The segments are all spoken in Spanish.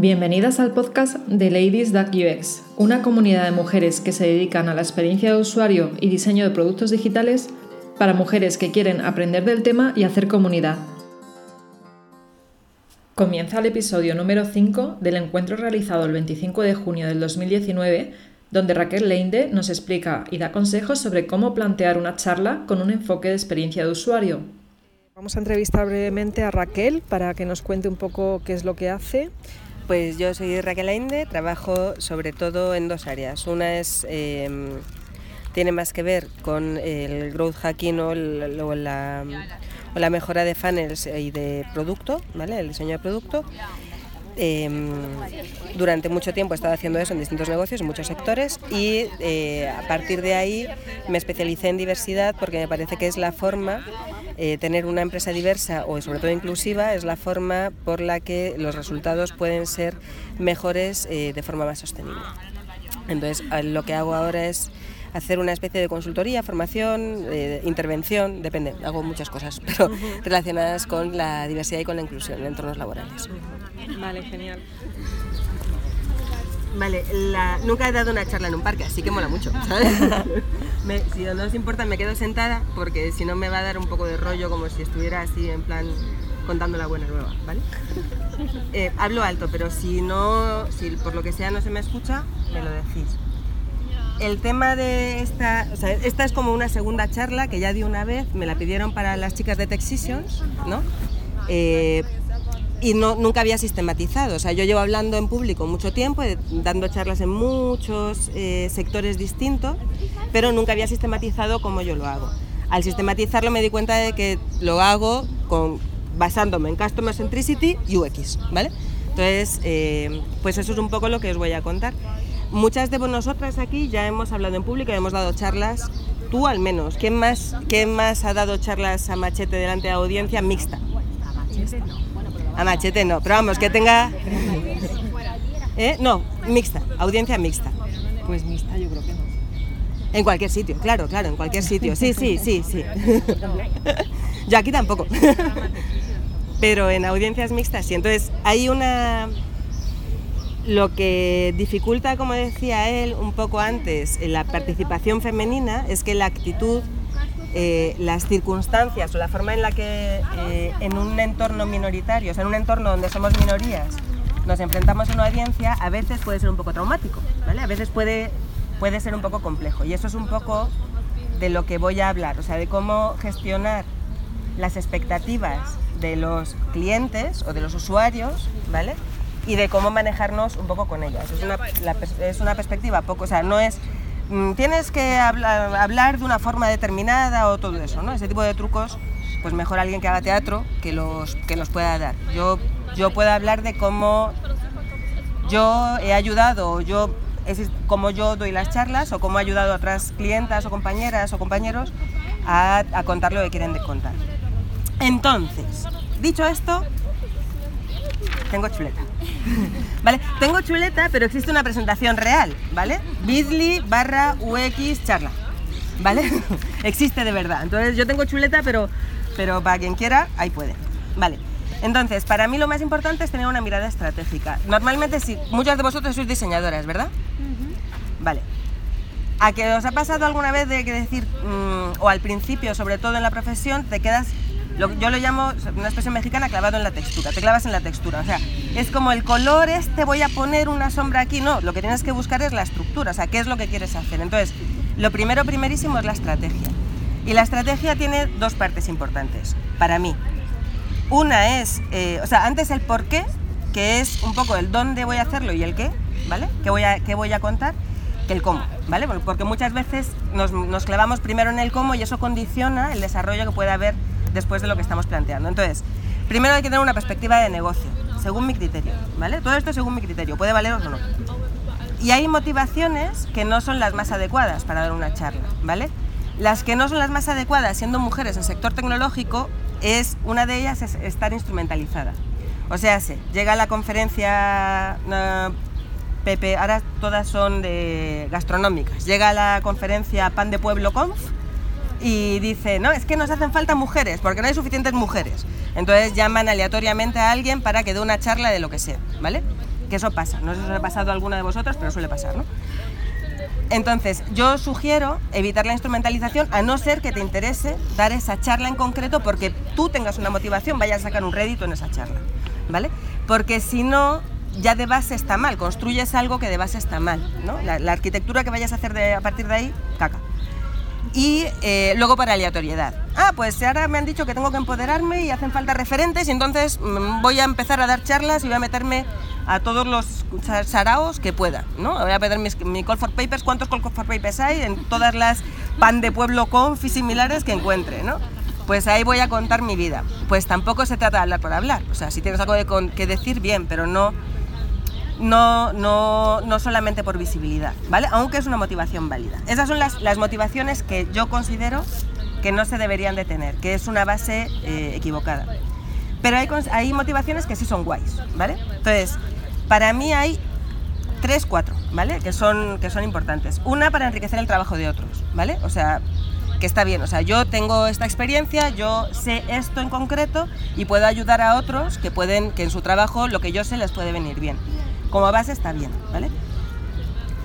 Bienvenidas al podcast de Ladies UX, una comunidad de mujeres que se dedican a la experiencia de usuario y diseño de productos digitales para mujeres que quieren aprender del tema y hacer comunidad. Comienza el episodio número 5 del encuentro realizado el 25 de junio del 2019, donde Raquel Leinde nos explica y da consejos sobre cómo plantear una charla con un enfoque de experiencia de usuario. Vamos a entrevistar brevemente a Raquel para que nos cuente un poco qué es lo que hace pues yo soy Raquel Ainde, trabajo sobre todo en dos áreas. Una es em, tiene más que ver con el growth hacking o, la, mejora de funnels y de producto, ¿vale? el diseño de producto. Em, durante mucho tiempo he estado haciendo eso en distintos negocios, en muchos sectores, y eh, a partir de ahí me especialicé en diversidad porque me parece que es la forma eh, tener una empresa diversa o sobre todo inclusiva es la forma por la que los resultados pueden ser mejores eh, de forma más sostenible. Entonces, lo que hago ahora es hacer una especie de consultoría, formación, eh, intervención, depende, hago muchas cosas, pero relacionadas con la diversidad y con la inclusión en entornos laborales. Vale, genial. Vale, nunca he dado una charla en un parque, así que mola mucho, si no os importa, me quedo sentada porque si no me va a dar un poco de rollo como si estuviera así en plan contando la buena nueva, ¿vale? Eh, hablo alto, pero si no, si por lo que sea no se me escucha, me lo decís. El tema de esta, o sea, esta es como una segunda charla que ya di una vez, me la pidieron para las chicas de Texisions, ¿no? Eh, y no, nunca había sistematizado. O sea, yo llevo hablando en público mucho tiempo, eh, dando charlas en muchos eh, sectores distintos, pero nunca había sistematizado como yo lo hago. Al sistematizarlo me di cuenta de que lo hago basándome en Customer Centricity y UX, ¿vale? Entonces, pues eso es un poco lo que os voy a contar. Muchas de nosotras aquí ya hemos hablado en público hemos dado charlas, tú al menos. ¿Quién más, quién más ha dado charlas a machete delante de audiencia mixta? A machete no, pero vamos, que tenga... ¿Eh? No, mixta, audiencia mixta. Pues mixta yo creo que no. En cualquier sitio, claro, claro, en cualquier sitio. Sí, sí, sí, sí. yo aquí tampoco. pero en audiencias mixtas sí. Entonces hay una... Lo que dificulta, como decía él un poco antes, la participación femenina es que la actitud eh, las circunstancias o la forma en la que eh, en un entorno minoritario, o sea, en un entorno donde somos minorías, nos enfrentamos a una audiencia, a veces puede ser un poco traumático, ¿vale? A veces puede, puede ser un poco complejo. Y eso es un poco de lo que voy a hablar, o sea, de cómo gestionar las expectativas de los clientes o de los usuarios, ¿vale? Y de cómo manejarnos un poco con ellas. Es una, es una perspectiva poco, o sea, no es Mm, tienes que hablar, de una forma determinada o todo eso, ¿no? Ese tipo de trucos, pues mejor alguien que haga teatro que los, que los pueda dar. Yo, yo puedo hablar de cómo yo he ayudado, yo, es cómo yo doy las charlas o cómo he ayudado a otras clientas o compañeras o compañeros a, a contar lo que quieren de contar. Entonces, dicho esto, tengo chuleta. ¿Vale? Tengo chuleta, pero existe una presentación real, ¿vale? Bitly barra UX charla. ¿Vale? existe de verdad. Entonces yo tengo chuleta, pero, pero para quien quiera, ahí puede. Vale. Entonces, para mí lo más importante es tener una mirada estratégica. Normalmente, si muchas de vosotros sois diseñadoras, ¿verdad? Vale. ¿A que os ha pasado alguna vez de que decir, mm, o al principio, sobre todo en la profesión, te quedas yo lo llamo, una expresión mexicana, clavado en la textura, te clavas en la textura, o sea, es como el color este, voy a poner una sombra aquí, no, lo que tienes que buscar es la estructura, o sea, qué es lo que quieres hacer. Entonces, lo primero, primerísimo es la estrategia. Y la estrategia tiene dos partes importantes, para mí. Una es, eh, o sea, antes el por qué, que es un poco el dónde voy a hacerlo y el qué, ¿vale? ¿Qué voy a, qué voy a contar? Que el cómo, ¿vale? Porque muchas veces nos, nos clavamos primero en el cómo y eso condiciona el desarrollo que puede haber después de lo que estamos planteando. Entonces, primero hay que tener una perspectiva de negocio, según mi criterio, ¿vale? Todo esto según mi criterio, puede valeros o no. Y hay motivaciones que no son las más adecuadas para dar una charla, ¿vale? Las que no son las más adecuadas, siendo mujeres en sector tecnológico, es una de ellas es estar instrumentalizada. O sea, se llega a la conferencia Pepe, ahora todas son de gastronómicas. Llega a la conferencia Pan de Pueblo Conf y dice, no, es que nos hacen falta mujeres, porque no hay suficientes mujeres. Entonces llaman aleatoriamente a alguien para que dé una charla de lo que sea, ¿vale? Que eso pasa, no sé si os ha pasado a alguno de vosotros, pero suele pasar, ¿no? Entonces, yo sugiero evitar la instrumentalización a no ser que te interese dar esa charla en concreto porque tú tengas una motivación, vayas a sacar un rédito en esa charla, ¿vale? Porque si no, ya de base está mal, construyes algo que de base está mal, ¿no? La, arquitectura que vayas a hacer a partir de ahí, caca. Y eh, luego para aleatoriedad. Ah, pues ahora me han dicho que tengo que empoderarme y hacen falta referentes y entonces mm, voy a empezar a dar charlas y voy a meterme a todos los saraos que pueda, ¿no? Voy a pedir mi call for papers, cuántos call for papers hay en todas las pan de pueblo conf y similares que encuentre, ¿no? Pues ahí voy a contar mi vida. Pues tampoco se trata de hablar por hablar, o sea, si tienes algo que decir, bien, pero no no, no, no solamente por visibilidad, ¿vale? Aunque es una motivación válida. Esas son las, las motivaciones que yo considero que no se deberían de tener, que es una base eh, equivocada. Pero hay, hay motivaciones que sí son guays, ¿vale? Entonces, para mí hay tres, cuatro, ¿vale? Que son, que son importantes. Una para enriquecer el trabajo de otros, ¿vale? O sea, que está bien. O sea, yo tengo esta experiencia, yo sé esto en concreto y puedo ayudar a otros que pueden, que en su trabajo lo que yo sé les puede venir bien como base está bien, ¿vale?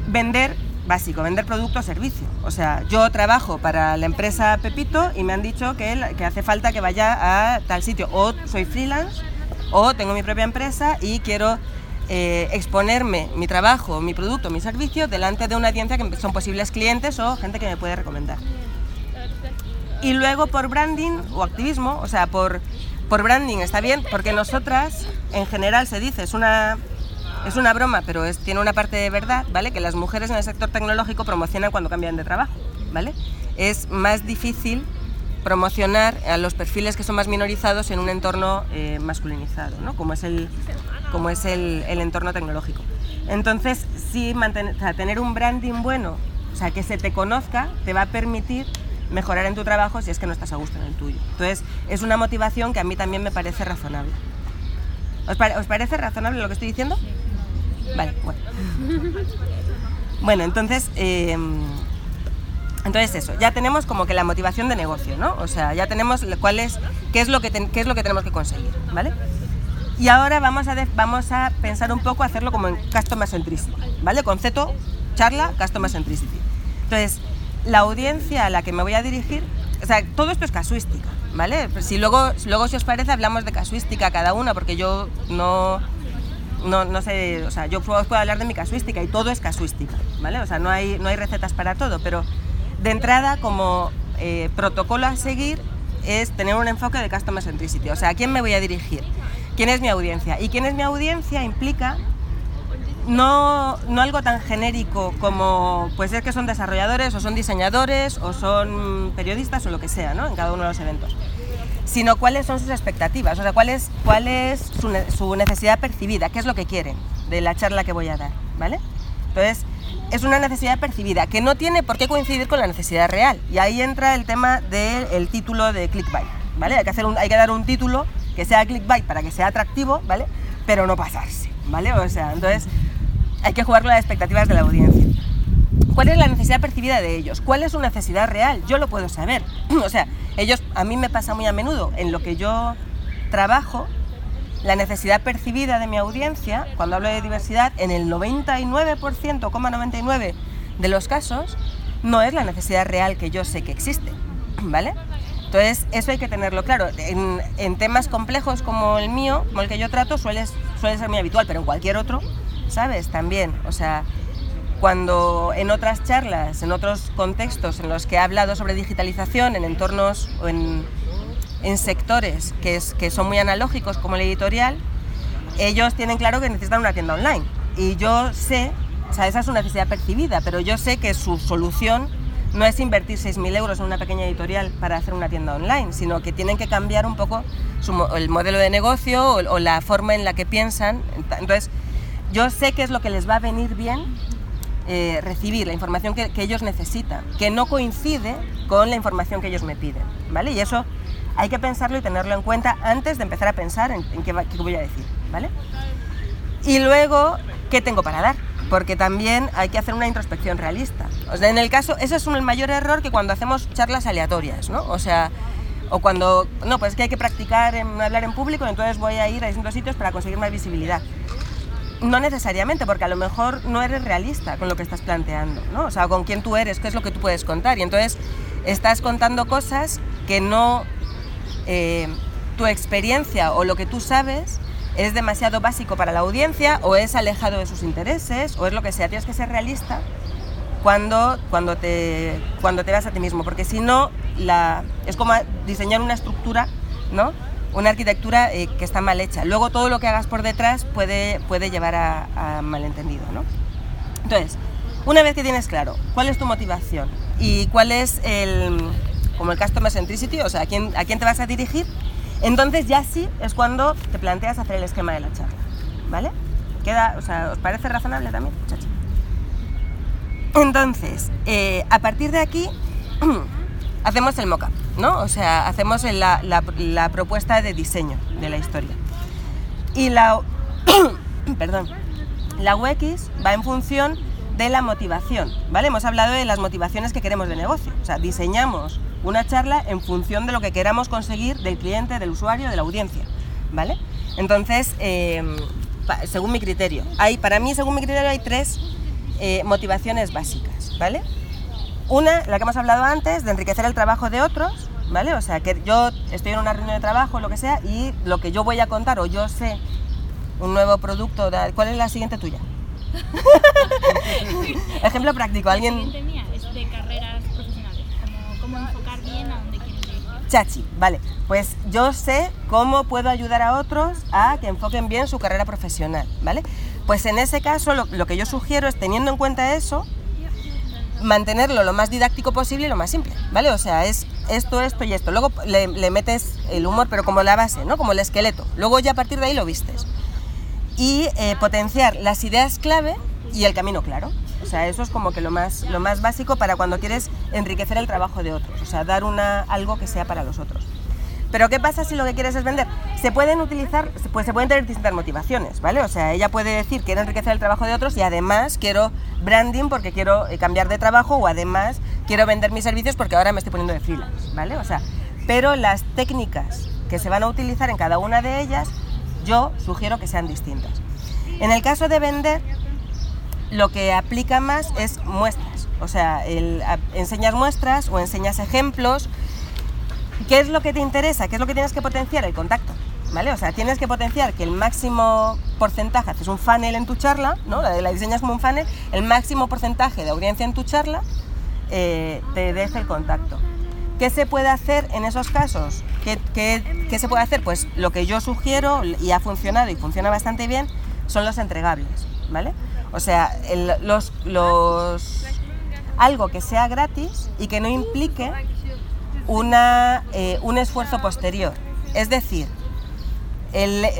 Vender, básico, vender producto o servicio. O sea, yo trabajo para la empresa Pepito y me han dicho que, que hace falta que vaya a tal sitio. O soy freelance, o tengo mi propia empresa y quiero eh, exponerme mi trabajo, mi producto, mi servicio delante de una audiencia que son posibles clientes o gente que me puede recomendar. Y luego por branding o activismo, o sea, por, por branding está bien, porque nosotras, en general se dice, es una es una broma, pero es, tiene una parte de verdad, ¿vale? Que las mujeres en el sector tecnológico promocionan cuando cambian de trabajo, ¿vale? Es más difícil promocionar a los perfiles que son más minorizados en un entorno eh, masculinizado, ¿no? Como es el, como es el, entorno tecnológico. Entonces, sí, mantener, tener un branding bueno, o sea, que se te conozca, te va a permitir mejorar en tu trabajo si es que no estás a gusto en el tuyo. Entonces, es una motivación que a mí también me parece razonable. ¿Os, ¿os parece razonable lo que estoy diciendo? Vale, bueno. Bueno, entonces, eh, entonces eso, ya tenemos como que la motivación de negocio, ¿no? O sea, ya tenemos cuál es, qué es lo que, qué es lo que tenemos que conseguir, ¿vale? Y ahora vamos a, vamos a pensar un poco, hacerlo como en Customer Centricity, ¿vale? Concepto, charla, Customer Centricity. Entonces, la audiencia a la que me voy a dirigir, o sea, todo esto es casuística, ¿vale? Si luego, luego si os parece, hablamos de casuística cada una, porque yo no, no, no sé, o sea, yo puedo, hablar de mi casuística y todo es casuística, ¿vale? O sea, no hay, no hay recetas para todo, pero de entrada como eh, protocolo a seguir es tener un enfoque de customer centricity, o sea, ¿a quién me voy a dirigir? ¿Quién es mi audiencia? Y quién es mi audiencia implica no, no algo tan genérico como puede ser que son desarrolladores o son diseñadores o son periodistas o lo que sea, ¿no? En cada uno de los eventos sino cuáles son sus expectativas, o sea, cuál es, cuál es su, necesidad percibida, qué es lo que quieren de la charla que voy a dar, ¿vale? Entonces, es una necesidad percibida que no tiene por qué coincidir con la necesidad real. Y ahí entra el tema del título de clickbait, ¿vale? Hay que, hacer hay que dar un título que sea clickbait para que sea atractivo, ¿vale? Pero no pasarse, ¿vale? O sea, entonces hay que jugar con las expectativas de la audiencia. ¿Cuál es la necesidad percibida de ellos? ¿Cuál es su necesidad real? Yo lo puedo saber. o sea, ellos, a mí me pasa muy a menudo en lo que yo trabajo, la necesidad percibida de mi audiencia, cuando hablo de diversidad, en el 99%, 99 de los casos, no es la necesidad real que yo sé que existe, ¿vale? Entonces, eso hay que tenerlo claro. En, en, temas complejos como el mío, como el que yo trato, suele, suele ser muy habitual, pero en cualquier otro, ¿sabes? También, o sea, cuando en otras charlas, en otros contextos en los que he hablado sobre digitalización en entornos o en, sectores que, es, que son muy analógicos como el editorial, ellos tienen claro que necesitan una tienda online. Y yo sé, o sea, esa es una necesidad percibida, pero yo sé que su solución no es invertir 6.000 euros en una pequeña editorial para hacer una tienda online, sino que tienen que cambiar un poco el modelo de negocio o, o, la forma en la que piensan. Entonces, yo sé qué es lo que les va a venir bien eh, recibir la información que, ellos necesitan, que no coincide con la información que ellos me piden, ¿vale? Y eso hay que pensarlo y tenerlo en cuenta antes de empezar a pensar en, qué, voy a decir, ¿vale? Y luego, ¿qué tengo para dar? Porque también hay que hacer una introspección realista. O sea, en el caso, ese es un, el mayor error que cuando hacemos charlas aleatorias, ¿no? O sea, o cuando, no, pues es que hay que practicar en hablar en público, entonces voy a ir a distintos sitios para conseguir más visibilidad No necesariamente, porque a lo mejor no eres realista con lo que estás planteando, ¿no? O sea, con quién tú eres, qué es lo que tú puedes contar. Y entonces estás contando cosas que no... Eh, tu experiencia o lo que tú sabes es demasiado básico para la audiencia o es alejado de sus intereses o es lo que sea. Tienes que ser realista cuando, cuando, te, cuando te vas a ti mismo, porque si no, la, es como diseñar una estructura, ¿no? Una arquitectura eh, que está mal hecha. Luego todo lo que hagas por detrás puede, puede llevar a, malentendido. ¿no? Entonces, una vez que tienes claro cuál es tu motivación y cuál es el, como el customer centricity, o sea, a quién, a quién te vas a dirigir, entonces ya sí es cuando te planteas hacer el esquema de la charla, ¿vale? Queda, o sea, ¿os parece razonable también, muchachos? Entonces, eh, a partir de aquí hacemos el mock-up, ¿no? O sea, hacemos la, la, propuesta de diseño de la historia. Y la, perdón, la UX va en función de la motivación, ¿vale? Hemos hablado de las motivaciones que queremos de negocio, o sea, diseñamos una charla en función de lo que queramos conseguir del cliente, del usuario, de la audiencia, ¿vale? Entonces, em, según mi criterio, hay, para mí, según mi criterio, hay tres eh, motivaciones básicas, ¿vale? Una, la que hemos hablado antes, de enriquecer el trabajo de otros, ¿vale? O sea, que yo estoy en una reunión de trabajo, lo que sea, y lo que yo voy a contar, o yo sé un nuevo producto, ¿cuál es la siguiente tuya? Ejemplo práctico, alguien... Chachi, vale. Pues yo sé cómo puedo ayudar a otros a que enfoquen bien su carrera profesional, ¿vale? Pues en ese caso lo, que yo sugiero es, teniendo en cuenta eso, mantenerlo lo más didáctico posible y lo más simple, ¿vale? O sea, es esto, esto y esto. Luego le, metes el humor, pero como la base, ¿no? Como el esqueleto. Luego ya a partir de ahí lo vistes. Y eh, potenciar las ideas clave y el camino claro. O sea, eso es como que lo más, lo más básico para cuando quieres enriquecer el trabajo de otros, o sea, dar una, algo que sea para los otros. Pero ¿qué pasa si lo que quieres es vender? Se pueden utilizar, pues se pueden tener distintas motivaciones, ¿vale? O sea, ella puede decir quiero enriquecer el trabajo de otros y además quiero branding porque quiero eh, cambiar de trabajo o además quiero vender mis servicios porque ahora me estoy poniendo de freelance, ¿vale? O sea, pero las técnicas que se van a utilizar en cada una de ellas, yo sugiero que sean distintas. En el caso de vender, lo que aplica más es muestras, o sea, el, enseñas muestras o enseñas ejemplos. ¿Qué es lo que te interesa? ¿Qué es lo que tienes que potenciar? El contacto. ¿Vale? O sea, tienes que potenciar que el máximo porcentaje, haces un funnel en tu charla, ¿no? la, la diseñas como un funnel, el máximo porcentaje de audiencia en tu charla eh, te deje el contacto. ¿Qué se puede hacer en esos casos? ¿Qué, se puede hacer? Pues lo que yo sugiero y ha funcionado y funciona bastante bien son los entregables, ¿vale? O sea, los, los, algo que sea gratis y que no implique una, eh, un esfuerzo posterior. Es decir,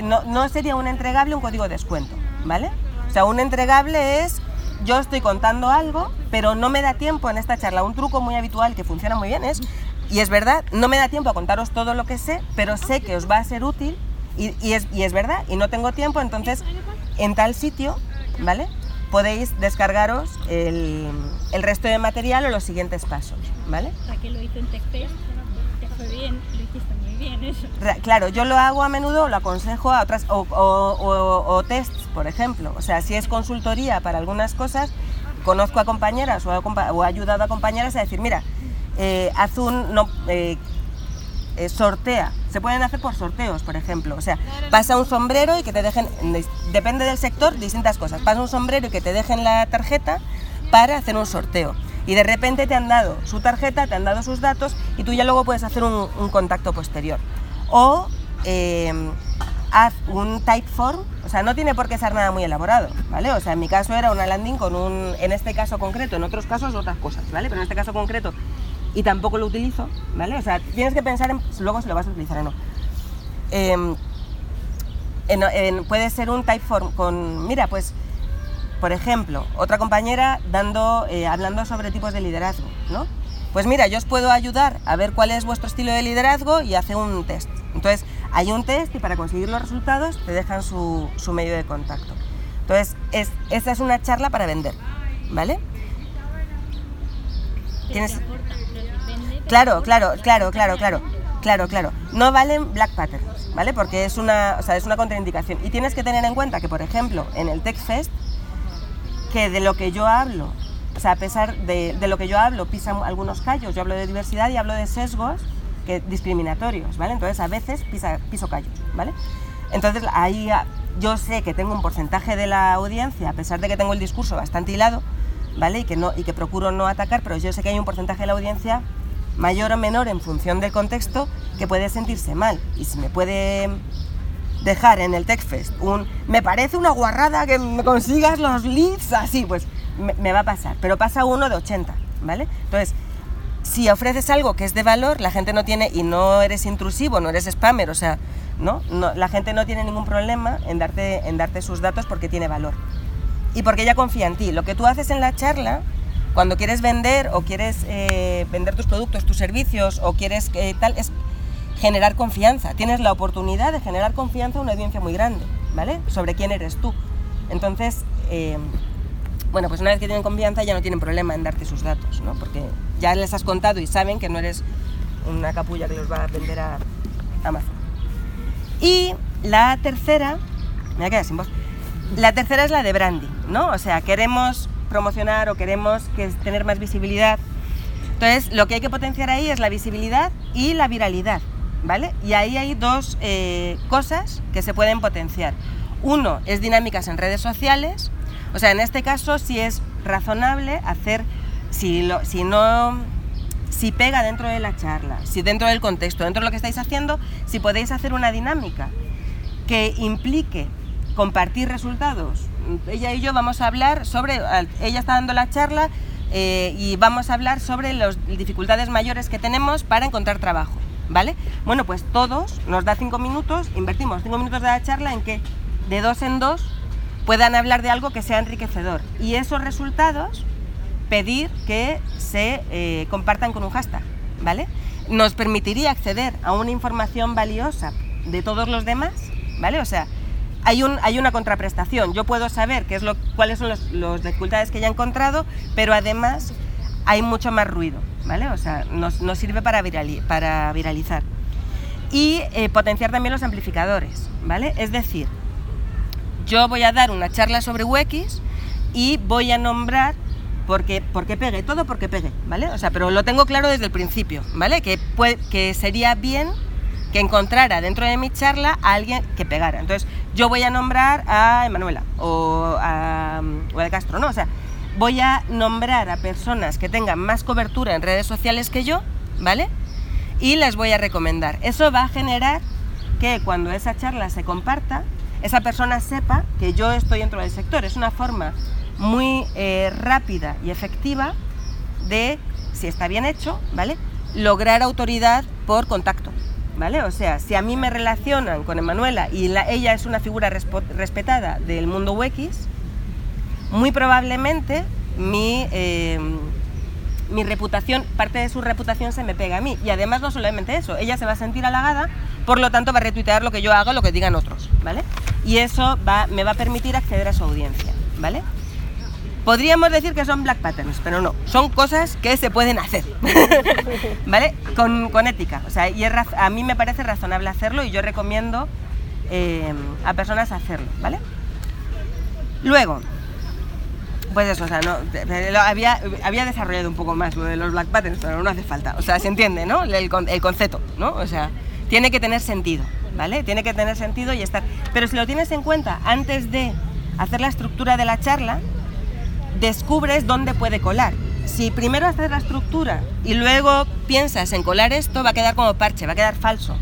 no, no, sería un entregable un código de descuento, ¿vale? O sea, un entregable es yo estoy contando algo, pero no me da tiempo en esta charla. Un truco muy habitual que funciona muy bien es, y es verdad, no me da tiempo a contaros todo lo que sé, pero sé que os va a ser útil y, y, es, y es verdad, y no tengo tiempo, entonces en tal sitio, ¿vale? Podéis descargaros el, el, resto de material o los siguientes pasos, ¿vale? lo hizo en TechFest, te fue bien, lo hiciste muy bien eso. Claro, yo lo hago a menudo, lo aconsejo a otras, o, o, o, tests, por ejemplo. O sea, si es consultoría para algunas cosas, conozco a compañeras o, he ayudado a compañeras a decir, mira, eh, haz un, no, eh, eh, sortea. Se pueden hacer por sorteos, por ejemplo. O sea, pasa un sombrero y que te dejen, depende del sector, distintas cosas. Pasa un sombrero y que te dejen la tarjeta para hacer un sorteo. Y de repente te han dado su tarjeta, te han dado sus datos y tú ya luego puedes hacer un, contacto posterior. O em, haz un type form, o sea, no tiene por qué ser nada muy elaborado, ¿vale? O sea, en mi caso era una landing con un, en este caso concreto, en otros casos otras cosas, ¿vale? Pero en este caso concreto y tampoco lo utilizo, ¿vale? O sea, tienes que pensar en luego si lo vas a utilizar o no. Em, puede ser un typeform con, mira, pues, por ejemplo, otra compañera dando, eh, hablando sobre tipos de liderazgo, ¿no? Pues mira, yo os puedo ayudar a ver cuál es vuestro estilo de liderazgo y hace un test. Entonces, hay un test y para conseguir los resultados te dejan su, su medio de contacto. Entonces, es, esta es una charla para vender, ¿vale? ¿Tienes... Claro, claro, claro, claro, claro, claro, claro. No valen black patterns, ¿vale? Porque es una, o sea, es una contraindicación. Y tienes que tener en cuenta que, por ejemplo, en el TechFest, que de lo que yo hablo, o sea, a pesar de, lo que yo hablo, pisan algunos callos. Yo hablo de diversidad y hablo de sesgos que, discriminatorios, ¿vale? Entonces, a veces piso callos, ¿vale? Entonces, ahí ah, yo sé que tengo un porcentaje de la audiencia, a pesar de que tengo el discurso bastante hilado, ¿vale? Y que, no, y que procuro no atacar, pero yo sé que hay un porcentaje de la audiencia mayor o menor en función del contexto que puede sentirse mal. Y si me puede dejar en el TechFest un me parece una guarrada que me consigas los leads así, pues me, va a pasar. Pero pasa uno de 80, ¿vale? Entonces, si ofreces algo que es de valor, la gente no tiene, y no eres intrusivo, no eres spammer, o sea, ¿no? no la gente no tiene ningún problema en darte, en darte sus datos porque tiene valor. Y porque ella confía en ti. Lo que tú haces en la charla, cuando quieres vender o quieres eh, vender tus productos, tus servicios o quieres eh, tal, es generar confianza. Tienes la oportunidad de generar confianza a una audiencia muy grande, ¿vale? Sobre quién eres tú. Entonces, eh, bueno, pues una vez que tienen confianza ya no tienen problema en darte sus datos, ¿no? Porque ya les has contado y saben que no eres una capulla que los va a vender a Amazon. Y la tercera, me voy a sin voz. La tercera es la de branding, ¿no? O sea, queremos promocionar o queremos que tener más visibilidad. Entonces, lo que hay que potenciar ahí es la visibilidad y la viralidad, ¿vale? Y ahí hay dos eh, cosas que se pueden potenciar. Uno es dinámicas en redes sociales, o sea, en este caso sí es razonable hacer, si, lo, si no si pega dentro de la charla, si dentro del contexto, dentro de lo que estáis haciendo, si podéis hacer una dinámica que implique compartir resultados. Ella y yo vamos a hablar sobre, ella está dando la charla eh, y vamos a hablar sobre las dificultades mayores que tenemos para encontrar trabajo, ¿vale? Bueno, pues todos nos da cinco minutos, invertimos cinco minutos de la charla en que de dos en dos puedan hablar de algo que sea enriquecedor y esos resultados pedir que se eh, compartan con un hashtag, ¿vale? Nos permitiría acceder a una información valiosa de todos los demás, ¿vale? O sea, hay, un, hay una contraprestación. Yo puedo saber qué es lo, cuáles son las dificultades que ya he encontrado, pero además hay mucho más ruido, ¿vale? O sea, nos, nos sirve para, para viralizar. Y eh, potenciar también los amplificadores, ¿vale? Es decir, yo voy a dar una charla sobre UX y voy a nombrar porque, porque pegue, todo porque pegue, ¿vale? O sea, pero lo tengo claro desde el principio, ¿vale? Que, que sería bien que encontrara dentro de mi charla a alguien que pegara. Entonces, yo voy a nombrar a Emanuela o a, o a Castro, ¿no? O sea, voy a nombrar a personas que tengan más cobertura en redes sociales que yo, ¿vale? Y les voy a recomendar. Eso va a generar que cuando esa charla se comparta, esa persona sepa que yo estoy dentro del sector. Es una forma muy eh, rápida y efectiva de, si está bien hecho, ¿vale? Lograr autoridad por contacto, ¿vale? O sea, si a mí me relacionan con Emanuela y ella es una figura respetada del mundo UX, muy probablemente mi, eh, mi reputación, parte de su reputación se me pega a mí. Y además no solamente eso, ella se va a sentir halagada, por lo tanto va a retuitear lo que yo hago, lo que digan otros, ¿vale? Y eso va, me va a permitir acceder a su audiencia, ¿vale? Podríamos decir que son black patterns, pero no, son cosas que se pueden hacer, ¿vale? Con, con, ética, o sea, y a mí me parece razonable hacerlo y yo recomiendo eh, a personas hacerlo, ¿vale? Luego, pues eso, o sea, no, había, había desarrollado un poco más lo de los black patterns, pero no hace falta, o sea, se entiende, ¿no? El, el concepto, ¿no? O sea, tiene que tener sentido, ¿vale? Tiene que tener sentido y estar... Pero si lo tienes en cuenta antes de hacer la estructura de la charla, descubres dónde puede colar. Si primero haces la estructura y luego piensas en colar esto, va a quedar como parche, va a quedar falso,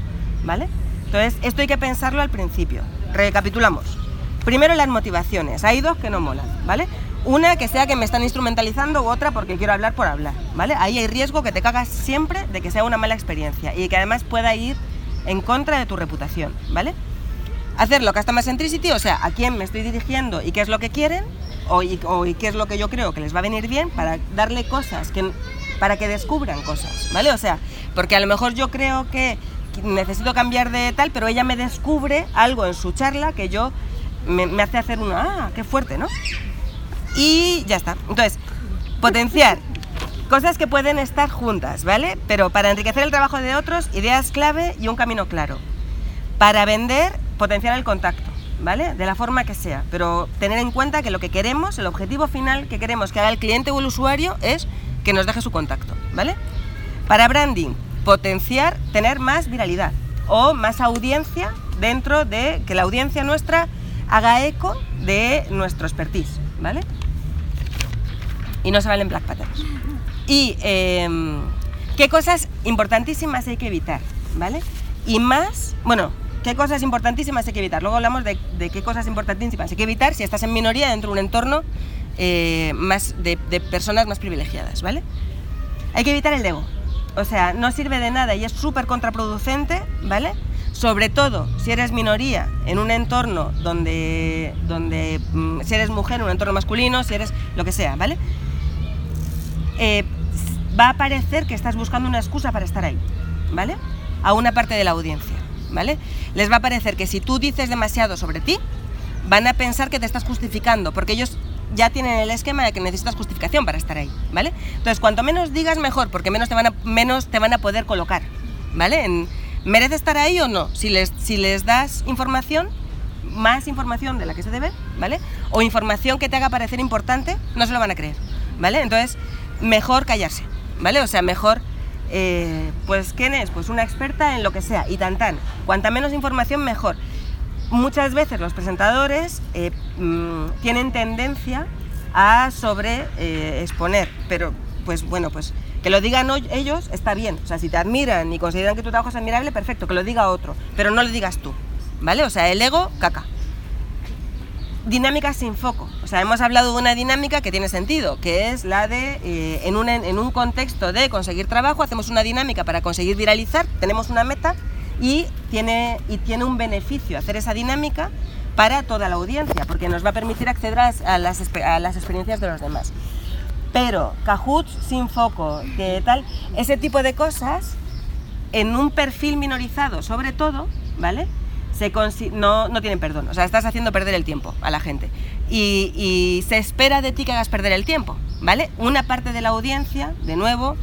¿vale? Entonces, esto hay que pensarlo al principio. Recapitulamos. Primero las motivaciones. Hay dos que no molan, ¿vale? Una que sea que me están instrumentalizando u otra porque quiero hablar por hablar, ¿vale? Ahí hay riesgo que te cagas siempre de que sea una mala experiencia y que además pueda ir en contra de tu reputación, ¿vale? Hacer lo Customer Centricity, o sea, a quién me estoy dirigiendo y qué es lo que quieren, o, y, qué es lo que yo creo que les va a venir bien para darle cosas, que, para que descubran cosas, ¿vale? O sea, porque a lo mejor yo creo que necesito cambiar de tal, pero ella me descubre algo en su charla que yo me, hace hacer una, ah, qué fuerte, ¿no? Y ya está. Entonces, potenciar cosas que pueden estar juntas, ¿vale? Pero para enriquecer el trabajo de otros, ideas clave y un camino claro. Para vender, potenciar el contacto, ¿vale? De la forma que sea, pero tener en cuenta que lo que queremos, el objetivo final que queremos que haga el cliente o el usuario es que nos deje su contacto, ¿vale? Para branding, potenciar, tener más viralidad o más audiencia dentro de que la audiencia nuestra haga eco de nuestro expertise, ¿vale? Y no se valen black patterns. Y em, qué cosas importantísimas hay que evitar, ¿vale? Y más, bueno, qué cosas importantísimas hay que evitar. Luego hablamos de, qué cosas importantísimas hay que evitar si estás en minoría dentro de un entorno eh, más de, de personas más privilegiadas, ¿vale? Hay que evitar el ego. O sea, no sirve de nada y es súper contraproducente, ¿vale? Sobre todo si eres minoría en un entorno donde, donde mm, si eres mujer, en un entorno masculino, si eres lo que sea, ¿vale? Eh, va a parecer que estás buscando una excusa para estar ahí, ¿vale? A una parte de la audiencia, ¿vale? Les va a parecer que si tú dices demasiado sobre ti, van a pensar que te estás justificando, porque ellos ya tienen el esquema de que necesitas justificación para estar ahí, ¿vale? Entonces, cuanto menos digas, mejor, porque menos te van a, menos te van a poder colocar, ¿vale? ¿Merece estar ahí o no? Si les, si les das información, más información de la que se debe, ¿vale? O información que te haga parecer importante, no se lo van a creer, ¿vale? Entonces, mejor callarse, ¿vale? O sea, mejor, eh, pues, ¿quién es? Pues una experta en lo que sea, y tan tan. Cuanta menos información, mejor. Muchas veces los presentadores eh, mm, tienen tendencia a sobre eh, exponer, pero pues bueno, pues que lo digan ellos está bien. O sea, si te admiran y consideran que tu trabajo es admirable, perfecto, que lo diga otro, pero no lo digas tú, ¿vale? O sea, el ego, caca. Dinámica sin foco. O sea, hemos hablado de una dinámica que tiene sentido, que es la de, eh, en, un, en un contexto de conseguir trabajo, hacemos una dinámica para conseguir viralizar, tenemos una meta y tiene, y tiene un beneficio hacer esa dinámica para toda la audiencia, porque nos va a permitir acceder a las, a las, experiencias de los demás. Pero Kahoot sin foco, que tal, ese tipo de cosas, en un perfil minorizado sobre todo, ¿vale? Se no, no tienen perdón, o sea, estás haciendo perder el tiempo a la gente. Y, y, se espera de ti que hagas perder el tiempo, ¿vale? Una parte de la audiencia, de nuevo,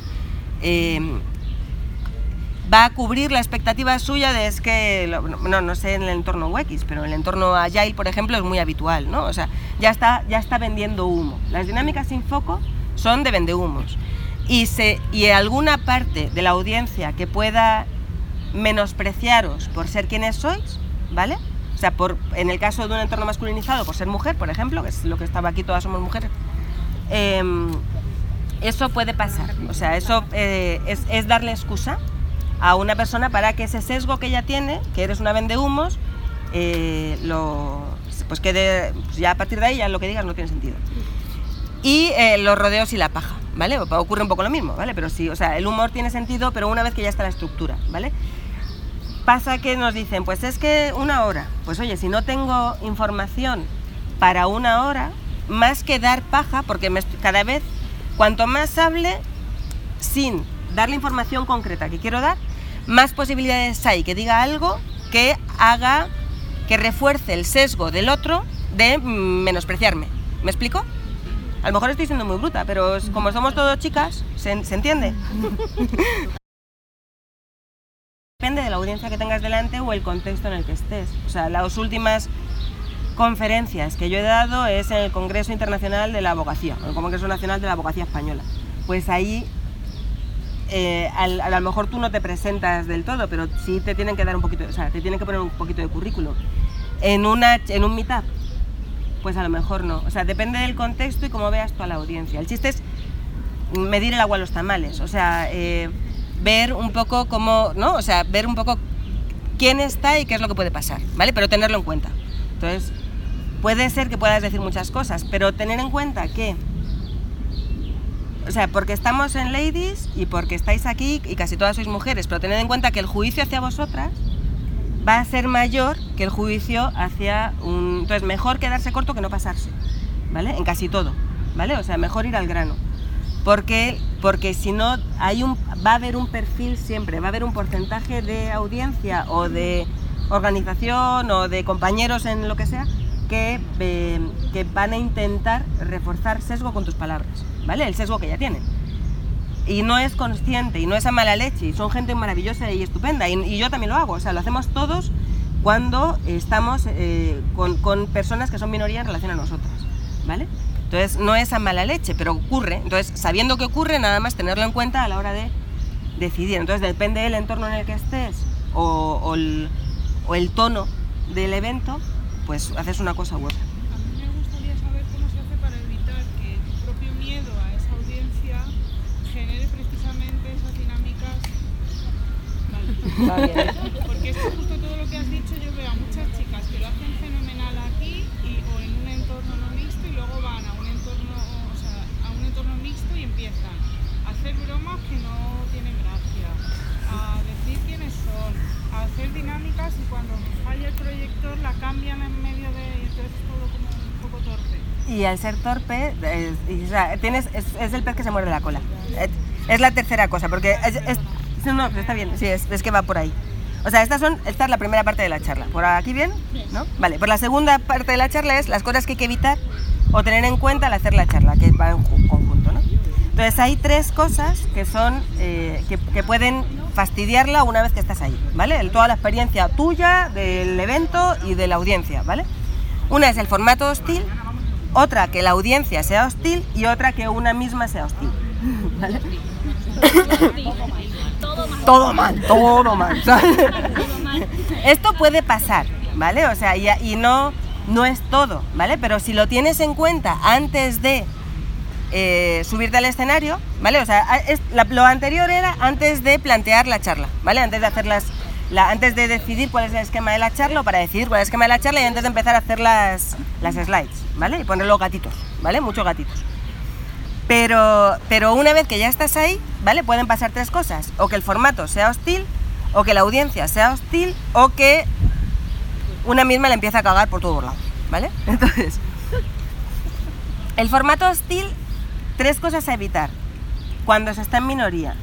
eh, va a cubrir la expectativa suya de es que, no, no sé en el entorno UX, pero en el entorno Agile, por ejemplo, es muy habitual, ¿no? O sea, ya está, ya está vendiendo humo. Las dinámicas sin foco son de vendehumos. Y, se, y alguna parte de la audiencia que pueda menospreciaros por ser quienes sois, ¿vale? O sea, por, en el caso de un entorno masculinizado, por ser mujer, por ejemplo, que es lo que estaba aquí, todas somos mujeres, em, eso puede pasar. O sea, eso eh, es, darle excusa a una persona para que ese sesgo que ella tiene, que eres una vendehumos, eh, lo, pues quede, pues ya a partir de ahí ya lo que digas no tiene sentido y eh, los rodeos y la paja, ¿vale? Ocurre un poco lo mismo, ¿vale? Pero sí, o sea, el humor tiene sentido, pero una vez que ya está la estructura, ¿vale? Pasa que nos dicen, pues es que una hora, pues oye, si no tengo información para una hora, más que dar paja, porque cada vez, cuanto más hable sin darle información concreta que quiero dar, más posibilidades hay que diga algo que haga, que refuerce el sesgo del otro de menospreciarme. ¿Me explico? A lo mejor estoy siendo muy bruta, pero como somos todos chicas, ¿se, entiende? Depende de la audiencia que tengas delante o el contexto en el que estés. O sea, las últimas conferencias que yo he dado es en el Congreso Internacional de la Abogacía, el Congreso Nacional de la Abogacía Española. Pues ahí eh, a, lo mejor tú no te presentas del todo, pero sí te tienen que dar un poquito, o sea, te tienen que poner un poquito de currículum. En, una, en un meetup pues a lo mejor no. O sea, depende del contexto y cómo veas tú a la audiencia. El chiste es medir el agua a los tamales, o sea, eh, ver un poco cómo, ¿no? O sea, ver un poco quién está y qué es lo que puede pasar, ¿vale? Pero tenerlo en cuenta. Entonces, puede ser que puedas decir muchas cosas, pero tener en cuenta que, o sea, porque estamos en Ladies y porque estáis aquí y casi todas sois mujeres, pero tened en cuenta que el juicio hacia vosotras va a ser mayor que el juicio hacia un... Entonces, mejor quedarse corto que no pasarse, ¿vale? En casi todo, ¿vale? O sea, mejor ir al grano. Porque, porque si no, hay un, va a haber un perfil siempre, va a haber un porcentaje de audiencia o de organización o de compañeros en lo que sea que, eh, que van a intentar reforzar sesgo con tus palabras, ¿vale? El sesgo que ya tienen y no es consciente y no es a mala leche y son gente maravillosa y estupenda y, yo también lo hago, o sea, lo hacemos todos cuando estamos eh, con, con personas que son minoría en relación a nosotros, ¿vale? Entonces no es a mala leche, pero ocurre. Entonces, sabiendo que ocurre, nada más tenerlo en cuenta a la hora de decidir. Entonces, depende del entorno en el que estés o, o el, o el tono del evento, pues haces una cosa u otra. A mí me gustaría saber cómo se hace para evitar que tu propio miedo a esa audiencia genere precisamente esas dinámicas. Porque es que justo dinámicas y cuando falla el proyector la cambian en medio de entonces es todo como un poco torpe. Y al ser torpe, y, o sea, tienes, es, es el pez que se muerde la cola. Eh, Es la tercera cosa, porque es, es- no, no, está bien, sí, es, es que va por ahí. O sea, estas son, esta es la primera parte de la charla. ¿Por aquí bien? ¿No? Vale, pues la segunda parte de la charla es las cosas que hay que evitar o tener en cuenta al hacer la charla, que va en ju- conjunto, ¿no? Entonces hay tres cosas que son, eh, que, que pueden fastidiarla una vez que estás ahí, ¿vale? Toda la experiencia tuya, del evento y de la audiencia, ¿vale? Una es el formato hostil, otra que la audiencia sea hostil y otra que una misma sea hostil. ¿Vale? todo mal, todo mal. Esto puede pasar, ¿vale? O sea, y, y no, no es todo, ¿vale? Pero si lo tienes en cuenta antes de eh, subirte al escenario, ¿vale? O sea, es- lo anterior era antes de plantear la charla, ¿vale? Antes de hacer las, la- antes de decidir cuál es el esquema de la charla o para decidir cuál es el esquema de la charla y antes de empezar a hacer las, las slides, ¿vale? Y poner los gatitos, ¿vale? Muchos gatitos. Pero, pero una vez que ya estás ahí, ¿vale? Pueden pasar tres cosas. O que el formato sea hostil, o que la audiencia sea hostil, o que una misma le empieza a cagar por todos lados, ¿vale? Entonces, el formato hostil, tres cosas a evitar. Cuando se está en minoría.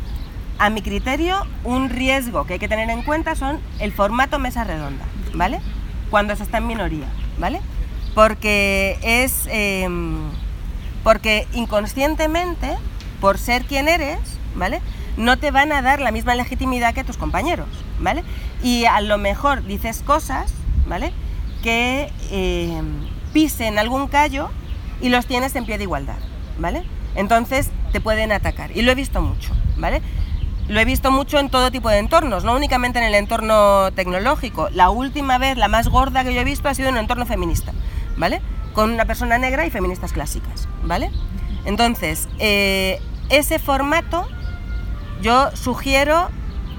A mi criterio, un riesgo que hay que tener en cuenta son el formato mesa redonda, ¿vale? Cuando se está en minoría, ¿vale? Porque es... em, porque inconscientemente, por ser quien eres, ¿vale? No te van a dar la misma legitimidad que tus compañeros, ¿vale? Y a lo mejor dices cosas, ¿vale? Que eh, pisen algún callo y los tienes en pie de igualdad, ¿vale? Entonces te pueden atacar. Y lo he visto mucho, ¿vale? Lo he visto mucho en todo tipo de entornos, no únicamente en el entorno tecnológico. La última vez, la más gorda que yo he visto ha sido en un entorno feminista, ¿vale? Con una persona negra y feministas clásicas, ¿vale? Entonces, eh, ese formato yo sugiero,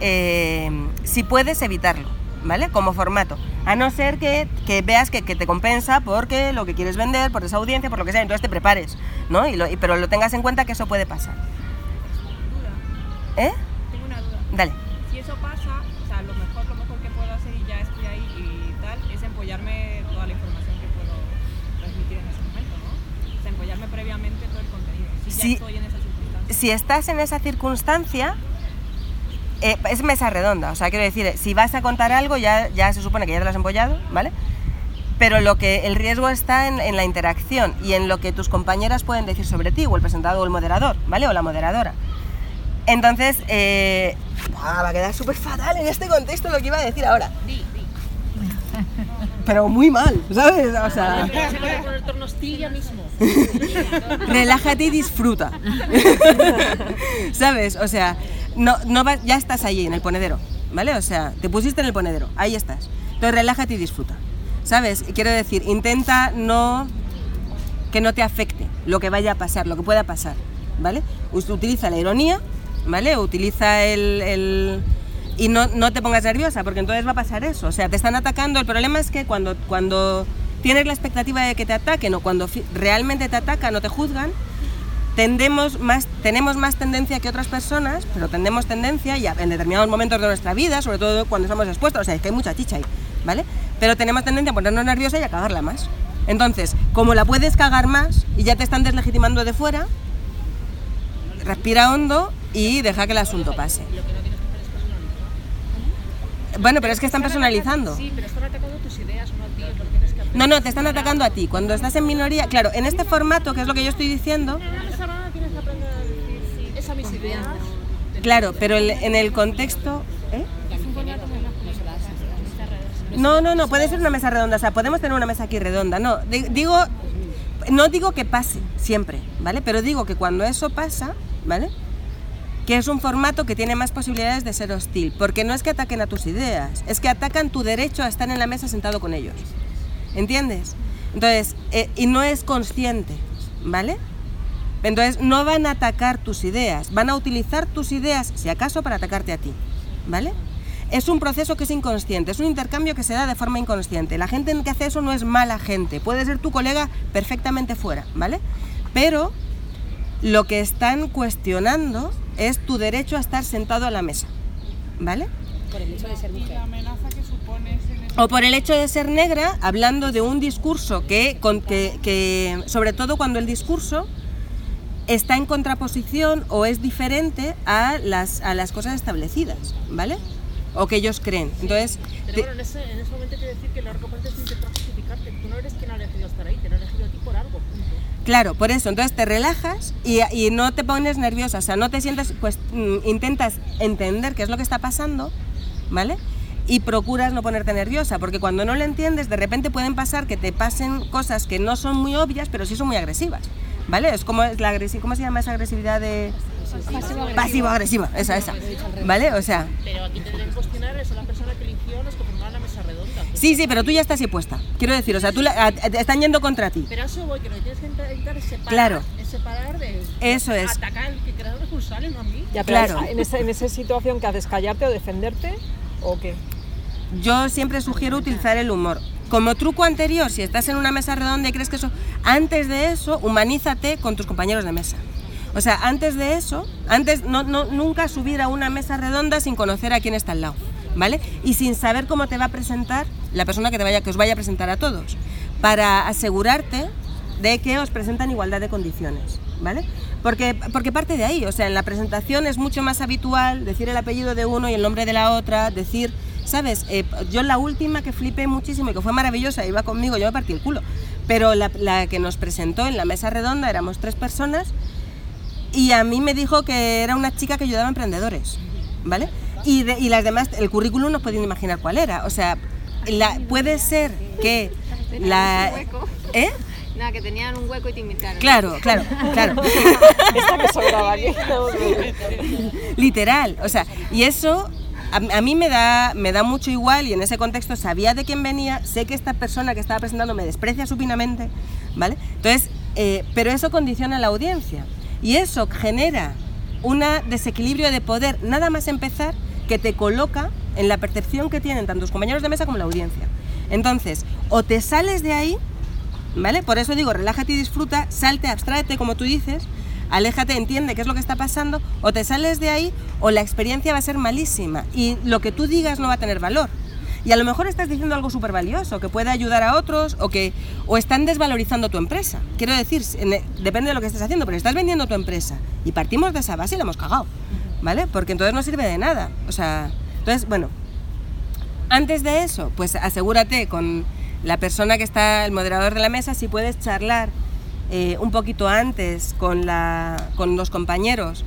eh, si puedes, evitarlo, ¿vale? Como formato. A no ser que, que veas que, que te compensa porque lo que quieres vender, por esa audiencia, por lo que sea, entonces te prepares, ¿no? Y lo- y- pero lo tengas en cuenta que eso puede pasar. ¿Eh? Tengo una duda. Dale. Si eso pasa, o sea, lo mejor, lo mejor que puedo hacer y ya estoy ahí y tal, es empollarme toda la información que puedo transmitir en ese momento, ¿no? O sea, empollarme previamente todo el contenido. Si Sí. ya estoy en esa circunstancia. si estás en esa circunstancia, eh, es mesa redonda. O sea, quiero decir, si vas a contar algo, ya, ya se supone que ya te lo has empollado, ¿vale? Pero lo que el riesgo está en, en la interacción y en lo que tus compañeras pueden decir sobre ti, o el presentador o el moderador, ¿vale? O la moderadora. Entonces, eh, ah, va a quedar súper fatal en este contexto lo que iba a decir ahora. Pero muy mal, ¿sabes? O sea, relájate y disfruta. ¿Sabes? O sea, no, no vas- ya estás ahí en el ponedero, ¿vale? O sea, te pusiste en el ponedero, ahí estás. Entonces relájate y disfruta. ¿Sabes? Quiero decir, intenta no que no te afecte lo que vaya a pasar, lo que pueda pasar, ¿vale? Utiliza la ironía, ¿vale? Utiliza el... el- y no, no te pongas nerviosa, porque entonces va a pasar eso. O sea, te están atacando. El problema es que cuando, cuando tienes la expectativa de que te ataquen o cuando realmente te atacan o te juzgan, tendemos más, tenemos más tendencia que otras personas, pero tendemos tendencia y en determinados momentos de nuestra vida, sobre todo cuando estamos expuestos, o sea, es que hay mucha chicha ahí, ¿vale? Pero tenemos tendencia a ponernos nerviosa y a cagarla más. Entonces, como la puedes cagar más y ya te están deslegitimando de fuera, respira hondo y deja que el asunto pase. Bueno, pero es que están personalizando. Sí, pero están atacando tus ideas, no a ti, lo tienes que No, no, te están atacando a ti. Cuando estás en minoría, claro, en este formato, que es lo que yo estoy diciendo, esa mis ideas. claro, pero el- en el contexto... ¿eh? No, no, no, puede ser una mesa redonda, o sea, podemos tener una mesa aquí redonda, no, di- digo, no digo que pase siempre, ¿vale? Pero digo que cuando eso pasa, ¿vale? Que es un formato que tiene más posibilidades de ser hostil, porque no es que ataquen a tus ideas, es que atacan tu derecho a estar en la mesa sentado con ellos, ¿entiendes? Entonces, eh, y no es consciente, ¿vale? Entonces, no van a atacar tus ideas, van a utilizar tus ideas, si acaso, para atacarte a ti, ¿vale? Es un proceso que es inconsciente, es un intercambio que se da de forma inconsciente. La gente que hace eso no es mala gente, puede ser tu colega perfectamente fuera, ¿vale? Pero lo que están cuestionando es tu derecho a estar sentado a la mesa, ¿vale? Por el hecho de ser Y mujer. la amenaza que supones O por el hecho de ser negra, hablando de un discurso que, con- que, que, sobre todo cuando el discurso está en contraposición o es diferente a las, a las cosas establecidas, ¿vale? O que ellos creen. Entonces, Pero bueno, en ese, en ese momento quiero decir que la es intentar justificarte. Tú no eres quien ha elegido estar ahí, te lo ha elegido a ti por algo. punto. Claro, por eso, entonces te relajas y, y no te pones nerviosa, o sea, no te sientes, pues mm, intentas entender qué es lo que está pasando, ¿vale? Y procuras no ponerte nerviosa, porque cuando no lo entiendes, de repente pueden pasar que te pasen cosas que no son muy obvias, pero sí son muy agresivas, ¿vale? Es como es la agresi- ¿cómo se llama esa agresividad de pasivo-agresiva? esa, esa, ¿vale? O sea, Pero aquí tendrían que cuestionar eso, la persona que eligió los que formaban la mesa redonda. sí, sí, pero tú ya estás ahí puesta, quiero decir, o sea, tú la- a- te están yendo contra ti. Pero eso voy, que lo que tienes que intentar es separar, Claro. es separar de Eso es. atacar al que crea responsable, no a mí. Ya, pero Claro. en, esa, en esa situación, ¿qué haces? ¿Callarte o defenderte? ¿O qué? Yo siempre sugiero utilizar el humor. Como truco anterior, si estás en una mesa redonda y crees que eso, antes de eso, humanízate con tus compañeros de mesa. O sea, antes de eso, antes no, no, nunca subir a una mesa redonda sin conocer a quién está al lado, ¿vale? Y sin saber cómo te va a presentar la persona que, te vaya, que os vaya a presentar a todos, para asegurarte de que os presentan igualdad de condiciones, ¿vale? Porque, porque parte de ahí, o sea, en la presentación es mucho más habitual decir el apellido de uno y el nombre de la otra, decir, ¿sabes? Eh, yo la última que flipé muchísimo y que fue maravillosa, iba conmigo, yo me partí el culo, pero la, la que nos presentó en la mesa redonda, éramos tres personas, y a mí me dijo que era una chica que ayudaba a emprendedores, ¿vale? Y, de- y las demás, el currículum no podían imaginar cuál era, o sea, la, puede ser que la... un hueco. ¿Eh? Nada, que tenían un hueco y te invitaron. Claro, claro, claro. Esta que sobraba aquí. Literal, o sea, y eso a, mí me da, me da mucho igual y en ese contexto sabía de quién venía, sé que esta persona que estaba presentando me desprecia supinamente, ¿vale? Entonces, eh, pero eso condiciona la audiencia y eso genera un desequilibrio de poder, nada más empezar, que te coloca en la percepción que tienen tanto tus compañeros de mesa como la audiencia. Entonces, o te sales de ahí, ¿vale? Por eso digo, relájate y disfruta, salte, abstráete, como tú dices, aléjate, entiende qué es lo que está pasando, o te sales de ahí, o la experiencia va a ser malísima y lo que tú digas no va a tener valor. Y a lo mejor estás diciendo algo súper valioso, que puede ayudar a otros, o que o están desvalorizando tu empresa. Quiero decir, en- depende de lo que estés haciendo, pero estás vendiendo tu empresa y partimos de esa base y la hemos cagado, ¿vale? Porque entonces no sirve de nada. O sea, entonces, bueno, antes de eso, pues asegúrate con la persona que está, el moderador de la mesa, si puedes charlar eh, un poquito antes con, la, con los compañeros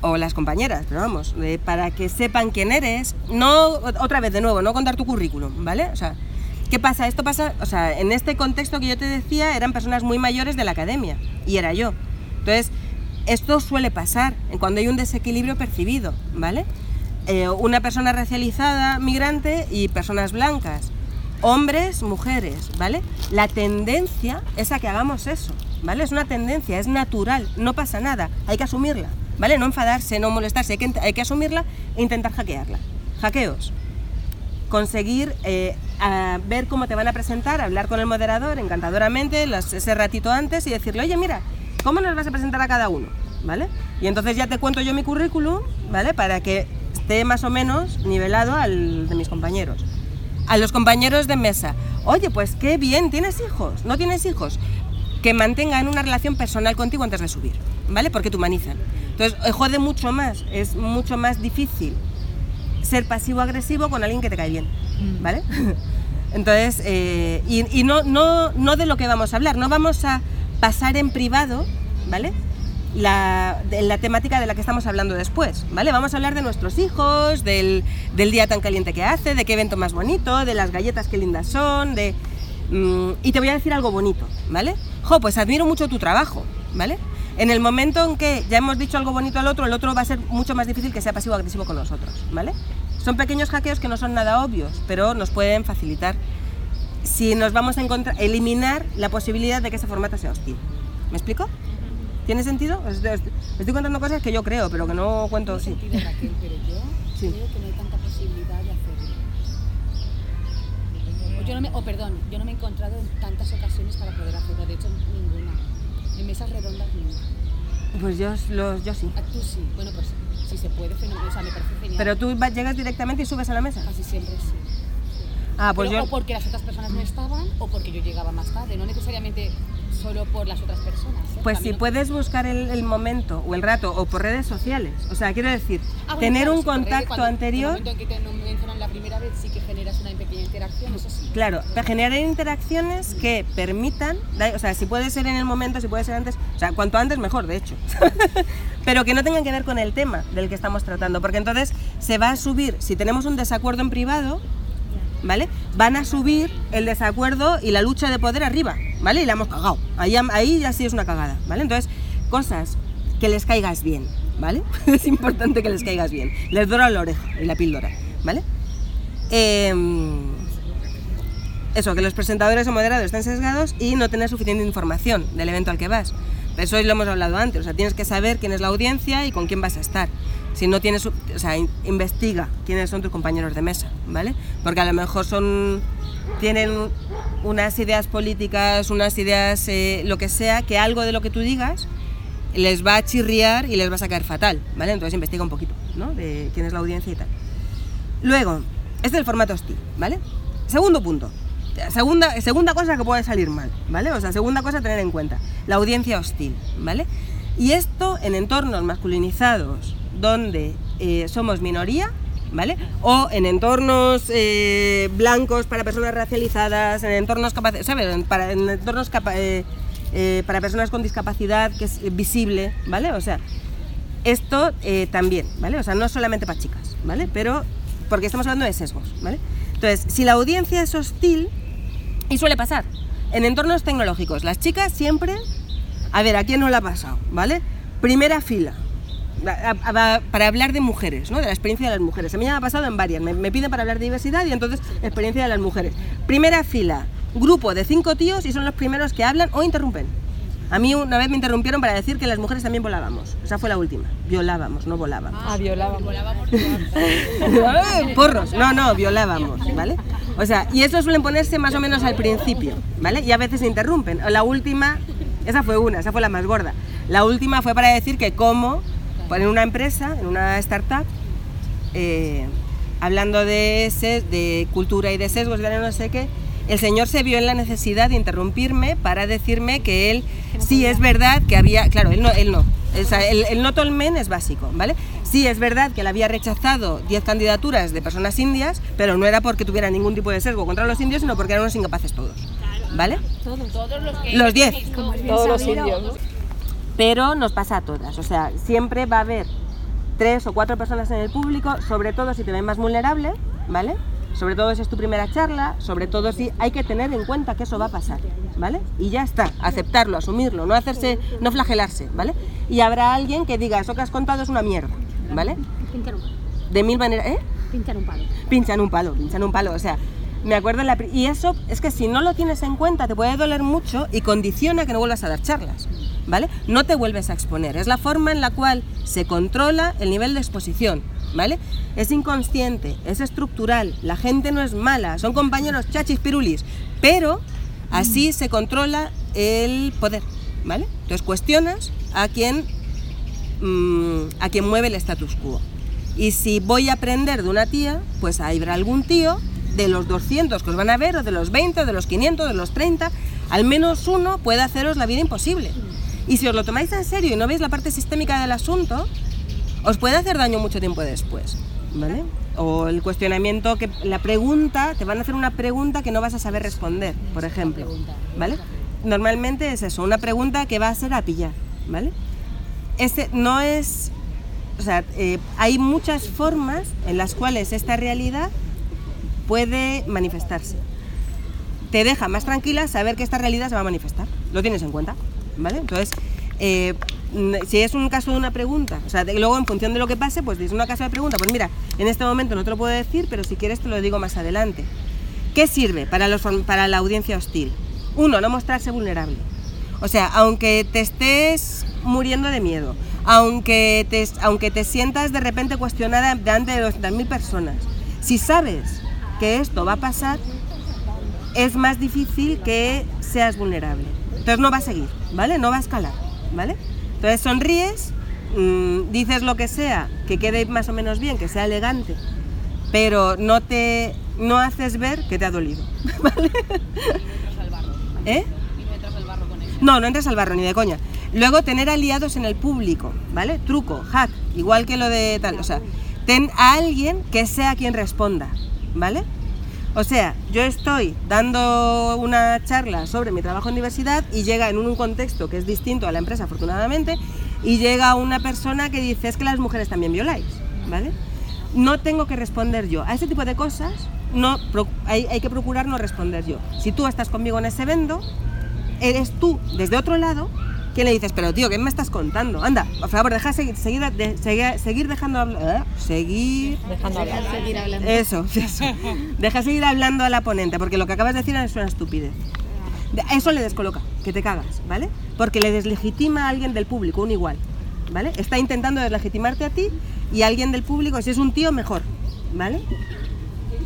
o las compañeras, pero vamos, eh, para que sepan quién eres. No, otra vez de nuevo, no contar tu currículum, ¿vale? O sea, ¿qué pasa? Esto pasa, o sea, en este contexto que yo te decía, eran personas muy mayores de la academia y era yo. Entonces, esto suele pasar cuando hay un desequilibrio percibido, ¿vale? Eh, una persona racializada, migrante y personas blancas. Hombres, mujeres, ¿vale? La tendencia es a que hagamos eso, ¿vale? Es una tendencia, es natural, no pasa nada, hay que asumirla, ¿vale? No enfadarse, no molestarse, hay que, hay que asumirla e intentar hackearla. Hackeos. Conseguir eh, ver cómo te van a presentar, hablar con el moderador encantadoramente ese ratito antes y decirle, oye, mira, ¿cómo nos vas a presentar a cada uno? ¿Vale? Y entonces ya te cuento yo mi currículum, ¿vale? Para que esté más o menos nivelado al de mis compañeros. A los compañeros de mesa, oye, pues qué bien, ¿tienes hijos? ¿No tienes hijos? Que mantengan una relación personal contigo antes de subir, ¿vale? Porque te humanizan. Entonces, eh, jode mucho más, es mucho más difícil ser pasivo-agresivo con alguien que te cae bien, ¿vale? Entonces, eh, y, y no, no, no de lo que vamos a hablar, no vamos a pasar en privado, ¿vale? la, de la temática de la que estamos hablando después, ¿vale? Vamos a hablar de nuestros hijos, del, del día tan caliente que hace, de qué evento más bonito, de las galletas que lindas son, de... mm, y te voy a decir algo bonito, ¿vale? Jo, pues admiro mucho tu trabajo, ¿vale? En el momento en que ya hemos dicho algo bonito al otro, el otro va a ser mucho más difícil que sea pasivo-agresivo con nosotros, ¿vale? Son pequeños hackeos que no son nada obvios, pero nos pueden facilitar si nos vamos a encontrar, eliminar la posibilidad de que ese formato sea hostil. ¿Me explico? ¿Tiene sentido? Os- os- Estoy contando cosas que yo creo, pero que no cuento sí. sentido, Raquel, pero yo Sí. creo que no hay tanta posibilidad de hacerlo. O, yo no me, o perdón, yo no me he encontrado en tantas ocasiones para poder hacerlo, de hecho ninguna. En mesas redondas ninguna. Pues yo, los, yo sí. Ah, tú sí, bueno pues si se puede, fenomenal, o sea, me parece genial. Pero tú va- llegas directamente y subes a la mesa. Casi siempre sí. Ah, pues Pero yo... O porque las otras personas no estaban o porque yo llegaba más tarde, no necesariamente solo por las otras personas. ¿eh? Pues si puedes buscar el, el momento o el rato o por redes sociales, o sea, quiero decir, Ah, bueno, tener claro, un contacto cuando- anterior, En el momento en que te mencionan la primera vez, sí que generas una pequeña interacción, eso sí. claro, generar interacciones que permitan, o sea, si puede ser en el momento, si puede ser antes, o sea, cuanto antes mejor, de hecho, pero que no tengan que ver con el tema del que estamos tratando, porque entonces se va a subir, si tenemos un desacuerdo en privado, ¿vale? Van a subir el desacuerdo y la lucha de poder arriba, ¿vale? Y la hemos cagado. Ahí, ahí ya sí es una cagada, ¿vale? Entonces, cosas que les caigas bien, ¿vale? es importante que les caigas bien. Les dora la oreja y la píldora, ¿vale? Em, eso, que los presentadores o moderados estén sesgados y no tener suficiente información del evento al que vas. Eso lo hemos hablado antes, o sea, tienes que saber quién es la audiencia y con quién vas a estar. Si no tienes, o sea, in- investiga quiénes son tus compañeros de mesa, ¿vale? Porque a lo mejor son, tienen unas ideas políticas, unas ideas, eh, lo que sea, que algo de lo que tú digas les va a chirriar y les va a sacar fatal, ¿vale? Entonces investiga un poquito, ¿no? De quién es la audiencia y tal. Luego, este es el formato hostil, ¿vale? Segundo punto. Segunda, segunda cosa que puede salir mal, ¿vale? O sea, segunda cosa a tener en cuenta, la audiencia hostil, ¿vale? Y esto en entornos masculinizados donde eh, somos minoría, ¿vale? O en entornos eh, blancos para personas racializadas, en entornos capaces, ¿sabes? En- entornos eh, para personas con discapacidad que es visible, ¿vale? O sea, esto también, ¿vale? O sea, no solamente para chicas, ¿vale? Pero porque estamos hablando de sesgos, ¿vale? Entonces, si la audiencia es hostil, y suele pasar, en entornos tecnológicos, las chicas siempre, a ver, ¿a quién no le ha pasado, ¿vale? Primera fila, para hablar de mujeres, ¿no? De la experiencia de las mujeres. A mí me ha pasado en varias, me, me piden para hablar de diversidad y entonces experiencia de las mujeres. Primera fila, grupo de cinco tíos y son los primeros que hablan o interrumpen. A mí una vez me interrumpieron para decir que las mujeres también volábamos. Esa fue la última. Violábamos, no volábamos. Ah, violábamos. ¡Ay, Porros, no, no, violábamos, ¿vale? O sea, y eso suelen ponerse más o menos al principio, ¿vale? Y a veces se interrumpen. La última, esa fue una, esa fue la más gorda. La última fue para decir que como, pues, en una empresa, en una startup, eh, hablando de, ses- de cultura y de sesgos, de no sé qué, el señor se vio en la necesidad de interrumpirme para decirme que él, sí es verdad que había, claro, él no, él no, o sea, el, el no tolmen es básico, ¿vale? Sí es verdad que él había rechazado 10 candidaturas de personas indias, pero no era porque tuviera ningún tipo de sesgo contra los indios, sino porque eran unos incapaces todos, ¿vale? Todos los que Los 10. Todos los indios, ¿no? pero nos pasa a todas. O sea, siempre va a haber tres o cuatro personas en el público, sobre todo si te ven más vulnerable, ¿vale? Sobre todo si es tu primera charla, sobre todo si hay que tener en cuenta que eso va a pasar, ¿vale? Y ya está, aceptarlo, asumirlo, no hacerse, no flagelarse, ¿vale? Y habrá alguien que diga, eso que has contado es una mierda, ¿vale? Pinchar un palo. De mil maneras, ¿eh? Pinchar un palo. pinchan un palo, pinchan un palo, o sea, me acuerdo la y eso es que si no lo tienes en cuenta te puede doler mucho y condiciona que no vuelvas a dar charlas, ¿vale? No te vuelves a exponer, es la forma en la cual se controla el nivel de exposición, ¿vale? Es inconsciente, es estructural, la gente no es mala, son compañeros chachis pirulis, pero así se controla el poder, ¿vale? Entonces cuestionas a quien mm, a quien mueve el status quo. Y si voy a aprender de una tía, pues ahí habrá algún tío de los 200 que os van a ver, o de los 20, o de los 500, de los 30, al menos uno puede haceros la vida imposible. Y si os lo tomáis en serio y no veis la parte sistémica del asunto, os puede hacer daño mucho tiempo después, ¿vale? O el cuestionamiento, que la pregunta, te van a hacer una pregunta que no vas a saber responder, por ejemplo, ¿vale? Normalmente es eso, una pregunta que va a ser a pillar, ¿vale? ese no es, o sea, eh, hay muchas formas en las cuales esta realidad puede manifestarse. Te deja más tranquila saber que esta realidad se va a manifestar. Lo tienes en cuenta, ¿vale? Entonces, eh, si es un caso de una pregunta, o sea, de- luego en función de lo que pase, pues es una caso de pregunta, pues mira, en este momento no te lo puedo decir, pero si quieres te lo digo más adelante. ¿Qué sirve para, los, para la audiencia hostil? Uno, no mostrarse vulnerable. O sea, aunque te estés muriendo de miedo, aunque te, aunque te sientas de repente cuestionada delante de 200.000 personas, si sabes que esto va a pasar, es más difícil que seas vulnerable. Entonces no va a seguir, ¿vale? No va a escalar, ¿vale? Entonces sonríes, mm, dices lo que sea, que quede más o menos bien, que sea elegante, pero no te no haces ver que te ha dolido, ¿vale? ¿Eh? No, no entras al barro ni de coña. Luego tener aliados en el público, ¿vale? Truco, hack, igual que lo de tal, o sea, ten a alguien que sea quien responda, ¿vale? O sea, yo estoy dando una charla sobre mi trabajo en universidad y llega en un contexto que es distinto a la empresa, afortunadamente, y llega una persona que dice es que las mujeres también violáis, ¿vale? No tengo que responder yo. A ese tipo de cosas no, hay, hay que procurar no responder yo. Si tú estás conmigo en ese evento, eres tú desde otro lado quien le dices, pero tío, ¿qué me estás contando? Anda, por favor, deja seguir, seguir, de- seguir, seguir dejando hablar. Seguir. Dejando hablar. Seguir hablando. Eso, eso. Deja seguir hablando a la ponente, porque lo que acabas de decir es una estupidez. De- Eso le descoloca, que te cagas, ¿vale? Porque le deslegitima a alguien del público, un igual, ¿vale? Está intentando deslegitimarte a ti y a alguien del público, si es un tío, mejor, ¿vale?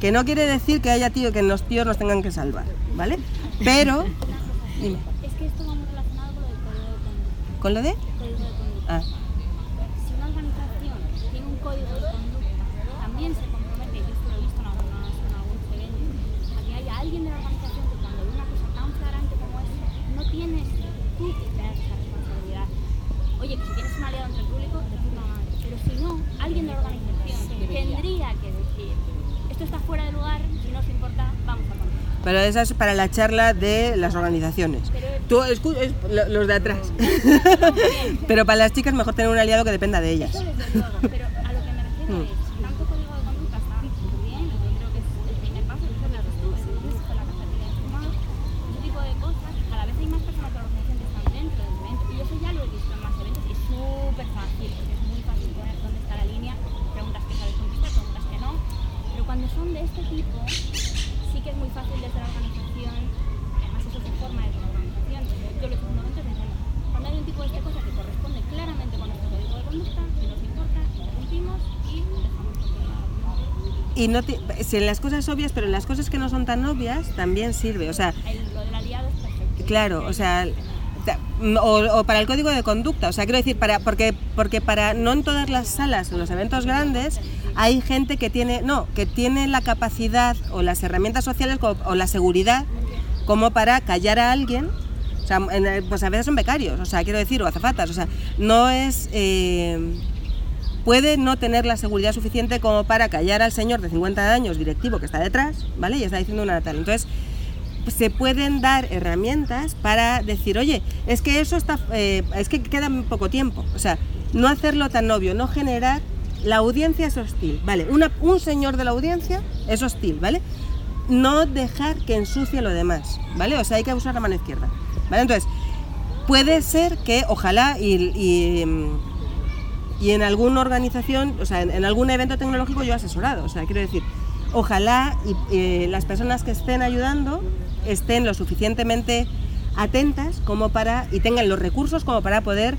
Que no quiere decir que haya tío que los tíos nos tengan que salvar, ¿vale? Pero, dime, Es que esto va muy relacionado con lo del código de conducta. ¿Con de conducta. Ah, Si una organización tiene un código de conducta, también se compromete, y esto lo he visto en, algunos, en algunos eventos, a que haya alguien de la organización que cuando ve una cosa tan flagrante como esta, no tienes tú que tener esa responsabilidad. Oye, que si tienes un aliado entre el público, de puta madre. Pero si no, alguien de la organización tendría que decir, esto está fuera de lugar, si no os importa, vamos a continuar. pero esa es para la charla de las organizaciones. Tú, es- lo- los de atrás. Pero para las chicas mejor tener un aliado que dependa de ellas. Eso desde luego, pero a lo que me refiero es, si tanto código de conducta está muy bien, y yo creo que es el primer paso, que son las tú, el lunes con la cafetería informada, ese tipo de cosas, cada vez hay más personas de la organización que están dentro del evento, y eso ya lo he visto en más eventos, y es súper fácil, porque es muy fácil poner dónde está la línea, preguntas que sabes contestar, preguntas que no, pero cuando son de este tipo, sí que es muy fácil desde la organización, además eso se forma desde la organización, yo lo he hecho en momentos diciendo, cuando hay un tipo de esta cosa que corresponde claramente con nuestro código de conducta, si nos importa, interrumpimos y dejamos continuar. Y no te- si en las cosas obvias, pero en las cosas que no son tan obvias también sirve. O sea, El- lo del aliado es perfecto. claro, o sea, o, o para el código de conducta. O sea, quiero decir, para, porque, porque para no en todas las salas, en los eventos grandes, hay gente que tiene, no, que tiene la capacidad o las herramientas sociales o la seguridad como para callar a alguien. O sea, en pues a veces son becarios, o sea, quiero decir, o azafatas. O sea, no es. eh, puede no tener la seguridad suficiente como para callar al señor de 50 años directivo que está detrás, ¿vale? Y está diciendo una tal. Entonces, pues, se pueden dar herramientas para decir, oye, es que eso está, eh, es que queda poco tiempo. O sea, no hacerlo tan obvio, no generar. La audiencia es hostil, ¿vale? Un señor de la audiencia es hostil, ¿vale? No dejar que ensucie lo demás, ¿vale? O sea, hay que usar la mano izquierda, ¿vale? Entonces, puede ser que, ojalá, y, y, mm, y en alguna organización, o sea, en, algún evento tecnológico yo he asesorado. O sea, quiero decir, ojalá y, eh, las personas que estén ayudando estén lo suficientemente atentas como para y tengan los recursos como para poder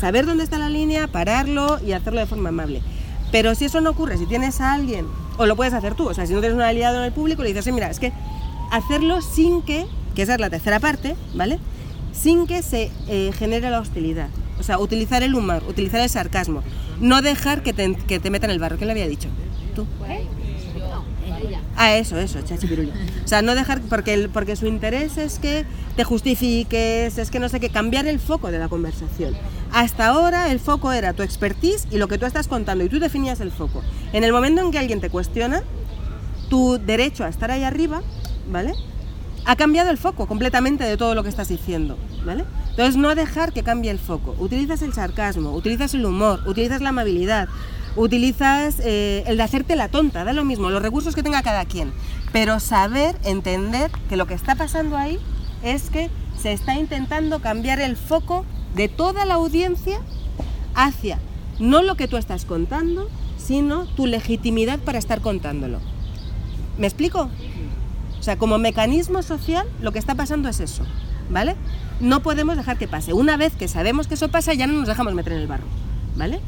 saber dónde está la línea, pararlo y hacerlo de forma amable. Pero si eso no ocurre, si tienes a alguien, o lo puedes hacer tú, o sea, si no tienes un aliado en el público, le dices, "Oye, mira, es que hacerlo sin que, que esa es la tercera parte, ¿vale? Sin que se eh, genere la hostilidad. O sea, utilizar el humor, utilizar el sarcasmo. No dejar que te, que te metan el barro. ¿Quién le había dicho? ¿Tú? Ah, eso, eso, chachipirulla. O sea, no dejar, porque, porque su interés es que te justifiques, es que no sé qué, cambiar el foco de la conversación. Hasta ahora el foco era tu expertise y lo que tú estás contando y tú definías el foco. En el momento en que alguien te cuestiona, tu derecho a estar ahí arriba, ¿vale? Ha cambiado el foco completamente de todo lo que estás diciendo, ¿vale? Entonces no dejar que cambie el foco. Utilizas el sarcasmo, utilizas el humor, utilizas la amabilidad, utilizas eh, el de hacerte la tonta, da lo mismo, los recursos que tenga cada quien, pero saber, entender que lo que está pasando ahí es que se está intentando cambiar el foco de toda la audiencia hacia no lo que tú estás contando, sino tu legitimidad para estar contándolo. ¿Me explico? O sea, como mecanismo social lo que está pasando es eso, ¿vale? No podemos dejar que pase. Una vez que sabemos que eso pasa, ya no nos dejamos meter en el barro, ¿vale?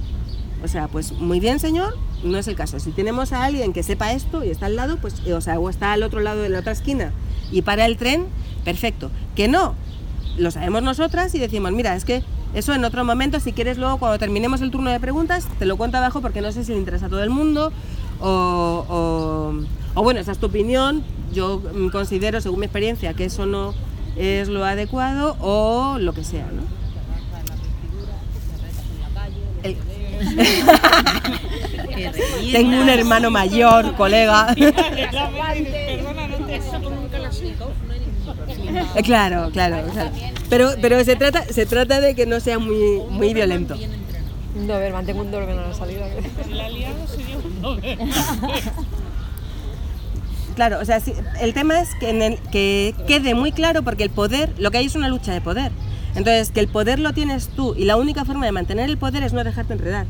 O sea, pues muy bien, señor, no es el caso. Si tenemos a alguien que sepa esto y está al lado, pues, o sea, o está al otro lado de la otra esquina y para el tren, perfecto. Que no, lo sabemos nosotras y decimos, mira, es que eso en otro momento, si quieres luego cuando terminemos el turno de preguntas, te lo cuento abajo porque no sé si le interesa a todo el mundo o, o, o bueno, esa es tu opinión, yo considero, según mi experiencia, que eso no es lo adecuado o lo que sea, ¿no? El- Tengo un hermano mayor, colega. Perdona, no te Eh, Claro, claro, claro. Pero, pero se, trata, se trata de que no sea muy, muy violento. No, a ver, mantengo un dolor que no ha salido. La liado soy yo. Claro, o sea, sí, el tema es que, en el- que quede muy claro porque el poder, lo que hay es una lucha de poder. Entonces, que el poder lo tienes tú y la única forma de mantener el poder es no dejarte enredar.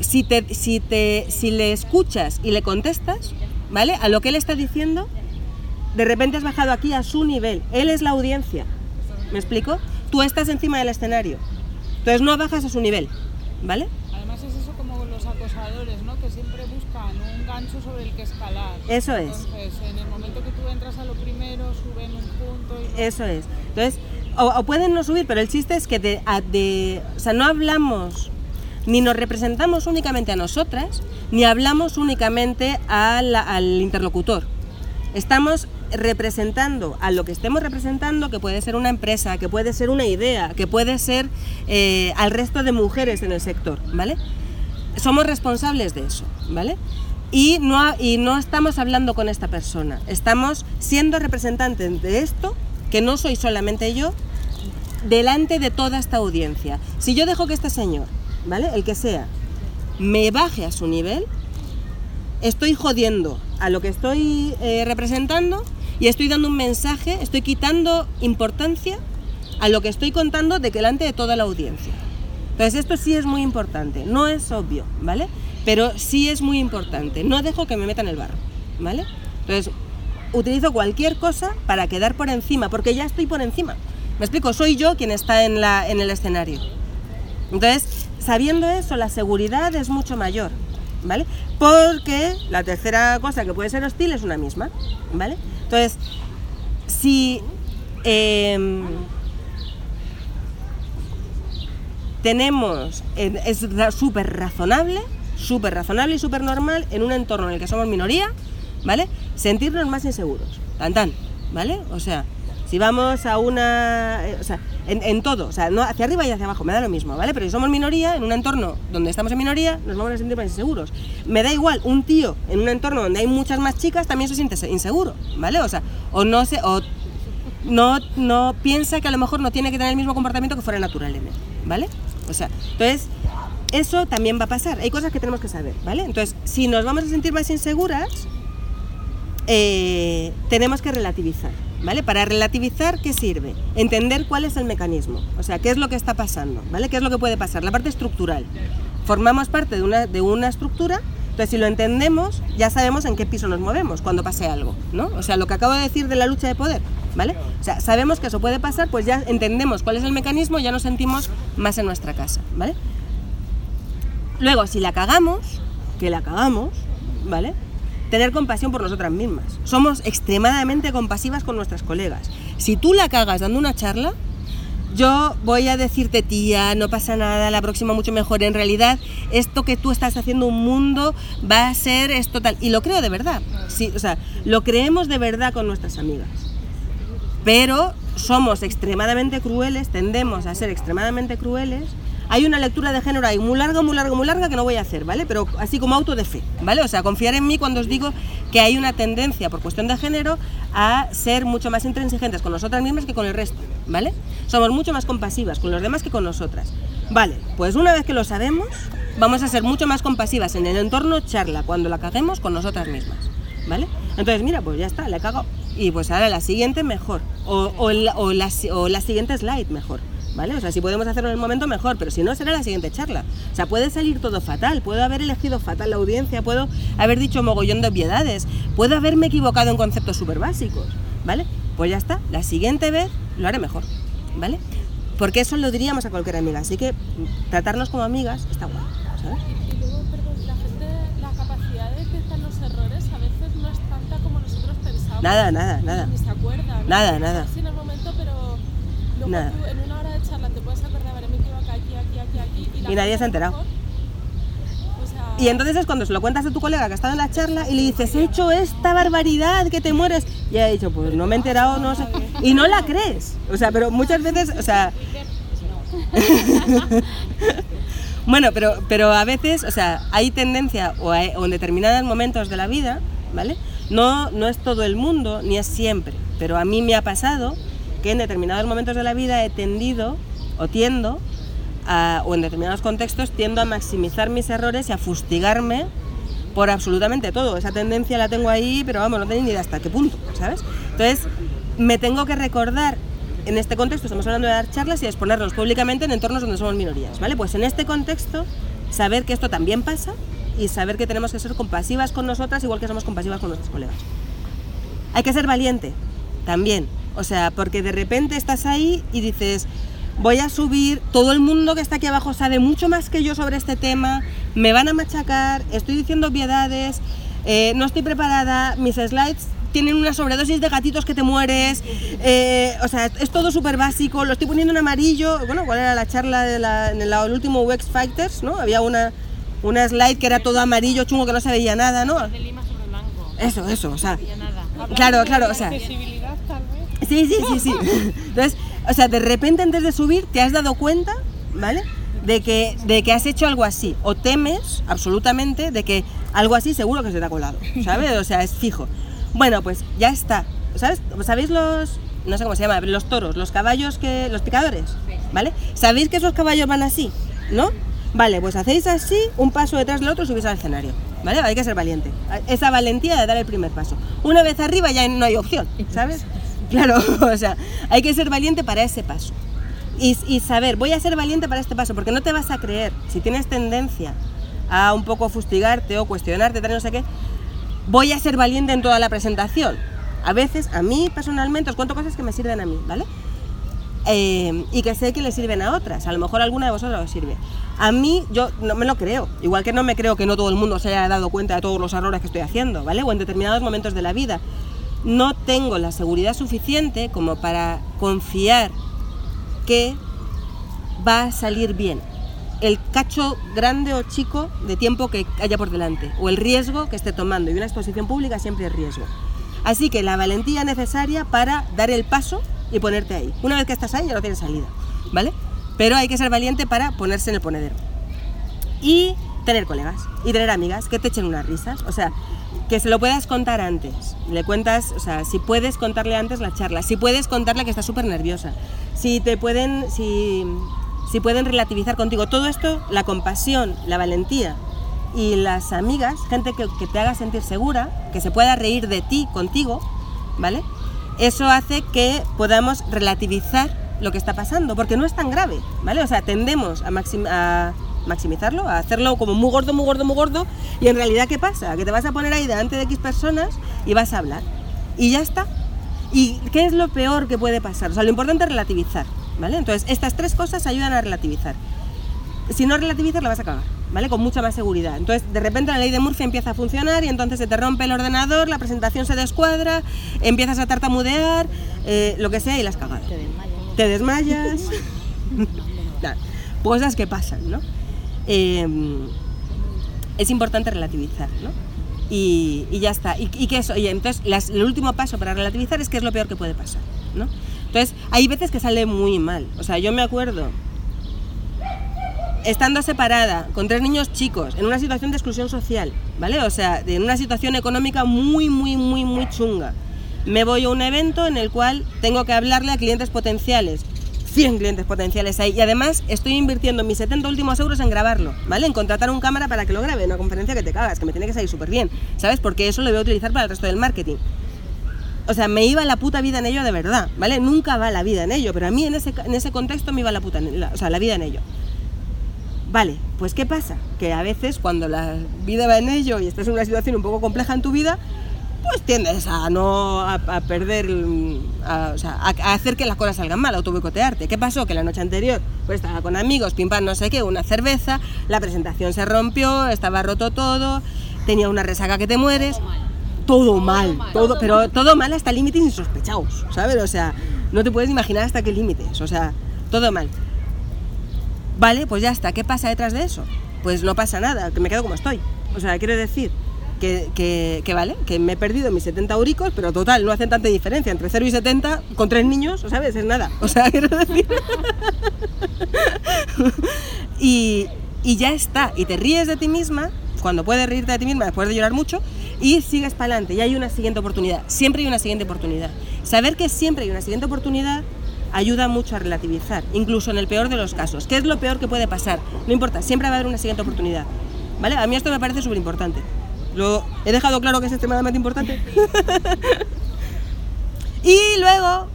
Si, te, si, te, si le escuchas y le contestas, ¿vale? A lo que él está diciendo, de repente has bajado aquí a su nivel. Él es la audiencia. ¿Me explico? Tú estás encima del escenario. Entonces no bajas a su nivel, ¿vale? Además es eso como los acosadores, ¿no? Que siempre buscan un gancho sobre el que escalar. Eso es. Entonces, en el momento que tú entras a lo primero, suben un punto y Eso es. Entonces, o, o pueden no subir, pero el chiste es que de, a- de- o sea, no hablamos ni nos representamos únicamente a nosotras, ni hablamos únicamente la- al interlocutor. Estamos representando a lo que estemos representando, que puede ser una empresa, que puede ser una idea, que puede ser eh, al resto de mujeres en el sector, ¿vale? Somos responsables de eso, ¿vale? Y no, y no estamos hablando con esta persona, estamos siendo representantes de esto, que no soy solamente yo, delante de toda esta audiencia. Si yo dejo que este señor, ¿vale? El que sea, me baje a su nivel, estoy jodiendo a lo que estoy eh, representando y estoy dando un mensaje, estoy quitando importancia a lo que estoy contando de delante de toda la audiencia. Entonces esto sí es muy importante, no es obvio, ¿vale? Pero sí es muy importante, no dejo que me metan el barro, ¿vale? Entonces utilizo cualquier cosa para quedar por encima, porque ya estoy por encima. Me explico, soy yo quien está en, la, en el escenario. Entonces, sabiendo eso, la seguridad es mucho mayor, ¿vale? Porque la tercera cosa que puede ser hostil es una misma, ¿vale? Entonces, si em, tenemos, en- es súper razonable, súper razonable y súper normal en un entorno en el que somos minoría, ¿vale? Sentirnos más inseguros, tan tan, ¿vale? O sea, si vamos a una, eh, o sea, en, todo, o sea, no hacia arriba y hacia abajo, me da lo mismo, ¿vale? Pero si somos minoría, en un entorno donde estamos en minoría, nos vamos a sentir más inseguros. Me da igual, un tío en un entorno donde hay muchas más chicas también se siente se- inseguro, ¿vale? O sea, o no se, o no, no piensa que a lo mejor no tiene que tener el mismo comportamiento que fuera natural en él, ¿vale? O sea, entonces, eso también va a pasar. Hay cosas que tenemos que saber, ¿vale? Entonces, si nos vamos a sentir más inseguras, eh, tenemos que relativizar, ¿vale? Para relativizar, ¿qué sirve? Entender cuál es el mecanismo, o sea, qué es lo que está pasando, ¿vale? ¿Qué es lo que puede pasar? La parte estructural. Formamos parte de una, de una estructura, entonces si lo entendemos, ya sabemos en qué piso nos movemos cuando pase algo, ¿no? O sea, lo que acabo de decir de la lucha de poder, ¿vale? O sea, sabemos que eso puede pasar, pues ya entendemos cuál es el mecanismo, ya nos sentimos más en nuestra casa, ¿vale? Luego, si la cagamos, que la cagamos, ¿vale? Tener compasión por nosotras mismas. Somos extremadamente compasivas con nuestras colegas. Si tú la cagas dando una charla, yo voy a decirte, tía, no pasa nada, la próxima mucho mejor. En realidad, esto que tú estás haciendo un mundo va a ser esto tal. Y lo creo de verdad. Sí, o sea, lo creemos de verdad con nuestras amigas. Pero somos extremadamente crueles, tendemos a ser extremadamente crueles hay una lectura de género ahí muy larga, muy larga, muy larga que no voy a hacer, ¿vale? Pero así como auto de fe, ¿vale? O sea, confiar en mí cuando os digo que hay una tendencia por cuestión de género a ser mucho más intransigentes con nosotras mismas que con el resto, ¿vale? Somos mucho más compasivas con los demás que con nosotras. Vale, pues una vez que lo sabemos, vamos a ser mucho más compasivas en el entorno charla cuando la caguemos con nosotras mismas, ¿vale? Entonces, mira, pues ya está, le cago. Y pues ahora la siguiente mejor. O, o, la, o, la, o la siguiente slide mejor. ¿Vale? O sea, si podemos hacerlo en el momento, mejor, pero si no, será la siguiente charla. O sea, puede salir todo fatal, puedo haber elegido fatal la audiencia, puedo haber dicho mogollón de obviedades, puedo haberme equivocado en conceptos súper básicos, ¿vale? Pues ya está, la siguiente vez lo haré mejor, ¿vale? Porque eso lo diríamos a cualquier amiga, así que tratarnos como amigas está guay, ¿sabes? Y luego, perdón, la gente, la capacidad de detectar los errores a veces no es tanta como nosotros pensamos. Nada, nada, nada. Ni se acuerdan. Nada, ¿no? nada. Sí, en el momento, pero luego Nada. tú en una hora de charla te puedes acordar, vale, me equivoco aquí, aquí, aquí, aquí. Y, nadie se ha enterado. Y entonces es cuando se lo cuentas a tu colega que ha estado en la charla y le dices, he hecho esta barbaridad, que te mueres. Y ha dicho, pues no me he enterado, no sé. Y no la crees. O sea, pero muchas veces, o sea... bueno, pero, pero a veces, o sea, hay tendencia, o, o en determinados momentos de la vida, ¿vale? No, no es todo el mundo, ni es siempre, pero a mí me ha pasado que en determinados momentos de la vida he tendido o tiendo a- o en determinados contextos tiendo a maximizar mis errores y a fustigarme por absolutamente todo. Esa tendencia la tengo ahí, pero vamos, no tengo ni idea hasta qué punto, ¿sabes? Entonces, me tengo que recordar, en este contexto estamos hablando de dar charlas y exponernos públicamente en entornos donde somos minorías, ¿vale? Pues en este contexto, saber que esto también pasa y saber que tenemos que ser compasivas con nosotras igual que somos compasivas con nuestros colegas. Hay que ser valiente también, o sea, porque de repente estás ahí y dices, voy a subir, todo el mundo que está aquí abajo sabe mucho más que yo sobre este tema, me van a machacar, estoy diciendo obviedades, eh, no estoy preparada, mis slides tienen una sobredosis de gatitos que te mueres, eh, o sea, es todo súper básico, lo estoy poniendo en amarillo, bueno, ¿cuál era la charla de la- en el, el último UX Fighters, ¿no? Había una, una slide que era todo amarillo, chungo, que no se veía nada, ¿no? De lima sobre blanco. Eso, eso, o sea, Ya nada. claro, claro, o sea, Accesibilidad, tal vez. Sí, sí, sí, sí. Entonces, o sea, de repente antes de subir te has dado cuenta, ¿vale? De que, de que has hecho algo así. O temes, absolutamente, de que algo así seguro que se te ha colado, ¿sabes? O sea, es fijo. Bueno, pues ya está. ¿Sabes? ¿Sabéis los, no sé cómo se llama, los toros, los caballos que, los picadores? ¿Vale? ¿Sabéis que esos caballos van así? ¿No? Vale, pues hacéis así, un paso detrás del otro y subís al escenario. ¿Vale? Hay que ser valiente. Esa valentía de dar el primer paso. Una vez arriba ya no hay opción, ¿sabes? Claro, o sea, hay que ser valiente para ese paso. Y, saber, voy a ser valiente para este paso, porque no te vas a creer. Si tienes tendencia a un poco fustigarte o cuestionarte, tal, no sé qué, voy a ser valiente en toda la presentación. A veces, a mí personalmente, os cuento cosas que me sirven a mí, ¿vale? Eh, y que sé que le sirven a otras. A lo mejor alguna de vosotras os sirve. A mí, yo no me lo creo. Igual que no me creo que no todo el mundo se haya dado cuenta de todos los errores que estoy haciendo, ¿vale? O en determinados momentos de la vida. No tengo la seguridad suficiente como para confiar que va a salir bien. El cacho grande o chico de tiempo que haya por delante, o el riesgo que esté tomando. Y una exposición pública siempre es riesgo. Así que la valentía necesaria para dar el paso y ponerte ahí. Una vez que estás ahí ya no tienes salida, ¿vale? Pero hay que ser valiente para ponerse en el ponedero. Y tener colegas y tener amigas que te echen unas risas. O sea, que se lo puedas contar antes. Le cuentas, o sea, si puedes contarle antes la charla, si puedes contarle que estás súper nerviosa, si te pueden, si, si pueden relativizar contigo. Todo esto, la compasión, la valentía y las amigas, gente que, que te haga sentir segura, que se pueda reír de ti contigo, ¿vale? Eso hace que podamos relativizar lo que está pasando, porque no es tan grave, ¿vale? O sea, tendemos a, maxim- maximizarlo, a hacerlo como muy gordo, muy gordo, muy gordo, y en realidad, ¿qué pasa? Que te vas a poner ahí delante de X personas y vas a hablar, y ya está. ¿Y qué es lo peor que puede pasar? O sea, lo importante es relativizar, ¿vale? Entonces, estas tres cosas ayudan a relativizar. Si no relativizas, la vas a cagar, ¿vale? Con mucha más seguridad. Entonces, de repente la ley de Murphy empieza a funcionar y entonces se te rompe el ordenador, la presentación se descuadra, empiezas a tartamudear, eh, lo que sea, y las cagas. Te desmayas. Nada, cosas que pasan, ¿no? Eh, es importante relativizar, ¿no? Y, ya está. Y, y que eso, y entonces las- el último paso para relativizar es que es lo peor que puede pasar, ¿no? Entonces, hay veces que sale muy mal. O sea, yo me acuerdo estando separada, con tres niños chicos, en una situación de exclusión social, ¿vale? O sea, en una situación económica muy, muy, muy, muy chunga. Me voy a un evento en el cual tengo que hablarle a clientes potenciales. 100 clientes potenciales ahí. Y además estoy invirtiendo mis 70 últimos euros en grabarlo, ¿vale? En contratar un cámara para que lo grabe, una conferencia que te cagas, que me tiene que salir súper bien, ¿sabes? Porque eso lo voy a utilizar para el resto del marketing. O sea, me iba la puta vida en ello de verdad, ¿vale? Nunca va la vida en ello, pero a mí en ese, en ese contexto me iba la puta, o sea, la vida en ello. Vale, pues ¿qué pasa? Que a veces cuando la vida va en ello y estás en una situación un poco compleja en tu vida, pues tiendes a no a, a perder, mm, a, o sea, a, a hacer que las cosas salgan mal, a autoboicotearte. ¿Qué pasó? Que la noche anterior pues estaba con amigos, pim pam, no sé qué, una cerveza, la presentación se rompió, estaba roto todo, tenía una resaca que te mueres. Todo mal, todo, pero todo mal hasta límites insospechados, ¿sabes? O sea, no te puedes imaginar hasta qué límites, o sea, todo mal. Vale, pues ya está. ¿Qué pasa detrás de eso? Pues no pasa nada, que me quedo como estoy. O sea, quiero decir que, que, que vale, que me he perdido mis 70 euricos, pero total, no hacen tanta diferencia. Entre 0 y 70, con tres niños, ¿sabes? Es nada. O sea, quiero decir. y, y ya está. Y te ríes de ti misma, cuando puedes reírte de ti misma después de llorar mucho, y sigues para adelante. Y hay una siguiente oportunidad. Siempre hay una siguiente oportunidad. Saber que siempre hay una siguiente oportunidad ayuda mucho a relativizar, incluso en el peor de los casos. ¿Qué es lo peor que puede pasar? No importa, siempre va a haber una siguiente oportunidad. ¿Vale? A mí esto me parece súper importante. Lo he dejado claro que es extremadamente importante. y luego,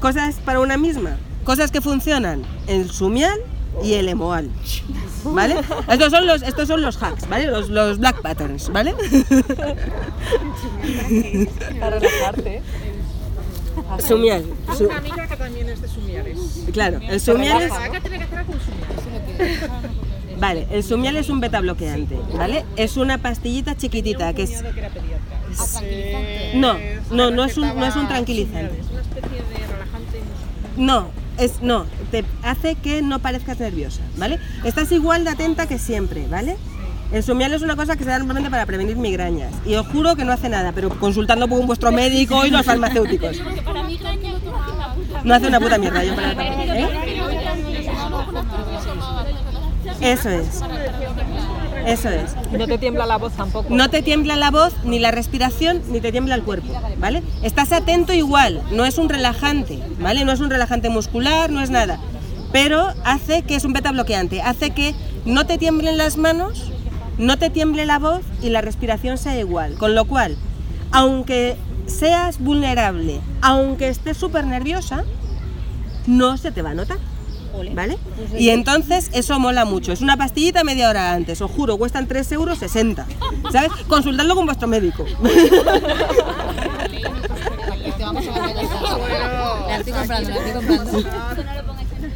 cosas para una misma, cosas que funcionan, el sumial y el emoal. ¿Vale? Estos son los, estos son los hacks, ¿vale? Los, los black patterns, ¿vale? Para relajarte. Sumial. su- Una amiga que también es de Sumiares. claro, el sumial Vale, el sumial es un beta bloqueante, ¿vale? Es una pastillita chiquitita que es... que era pediatra. No, no, no es un, no es un tranquilizante. Es una especie de relajante. No, es, no, te hace que no parezcas nerviosa, ¿vale? Estás igual de atenta que siempre, ¿vale? El sumial es una cosa que se da normalmente para prevenir migrañas. Y os juro que no hace nada, pero consultando con vuestro médico y los farmacéuticos. No hace una puta mierda. Yo para ¿eh? Eso es. Eso es. No te tiembla la voz tampoco. No te tiembla la voz, ni la respiración, ni te tiembla el cuerpo, ¿vale? Estás atento igual, no es un relajante, ¿vale? No es un relajante muscular, no es nada. Pero hace que es un beta bloqueante, hace que no te tiemblen las manos, no te tiemble la voz y la respiración sea igual. Con lo cual, aunque seas vulnerable, aunque estés súper nerviosa, no se te va a notar. ¿Vale? Y entonces eso mola mucho. Es una pastillita media hora antes, os juro, cuestan 3 euros 60. ¿Sabes? Consultadlo con vuestro médico. Te vamos a mandar La estoy comprando, la estoy comprando.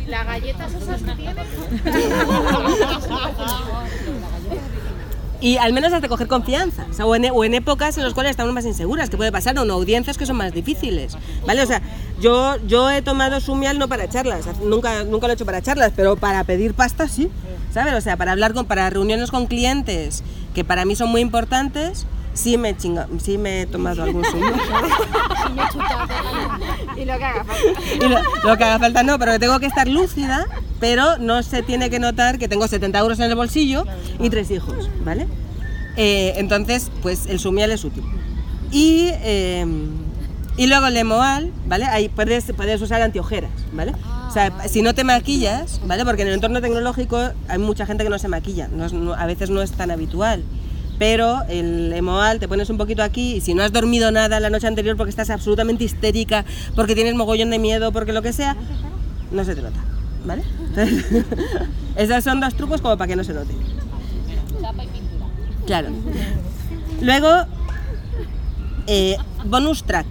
¿Las galletas esas que tienes? Y al menos has de coger confianza. O, sea, o en, o en épocas en las cuales estamos más inseguras, que puede pasar, o en audiencias que son más difíciles. ¿Vale? O sea, yo, yo he tomado sumial no para charlas, nunca, nunca lo he hecho para charlas, pero para pedir pasta sí. ¿Sabes? O sea, para hablar con, para reuniones con clientes que para mí son muy importantes, sí me, chinga, sí me he tomado algún sumial. Y lo que haga falta. Y lo, lo que haga falta no, pero tengo que estar lúcida, pero no se tiene que notar que tengo 70 euros en el bolsillo y tres hijos, ¿vale? Eh, entonces, pues el sumial es útil. Y, eh, y luego el emoal, ¿vale? Ahí puedes, puedes usar antiojeras, ¿vale? O sea, si no te maquillas, ¿vale? Porque en el entorno tecnológico hay mucha gente que no se maquilla, no es- no- a veces no es tan habitual. Pero el emoal te pones un poquito aquí y si no has dormido nada la noche anterior porque estás absolutamente histérica, porque tienes mogollón de miedo, porque lo que sea, no se te nota, ¿vale? Entonces, esos son dos trucos como para que no se note. Claro. Luego, eh, bonus track,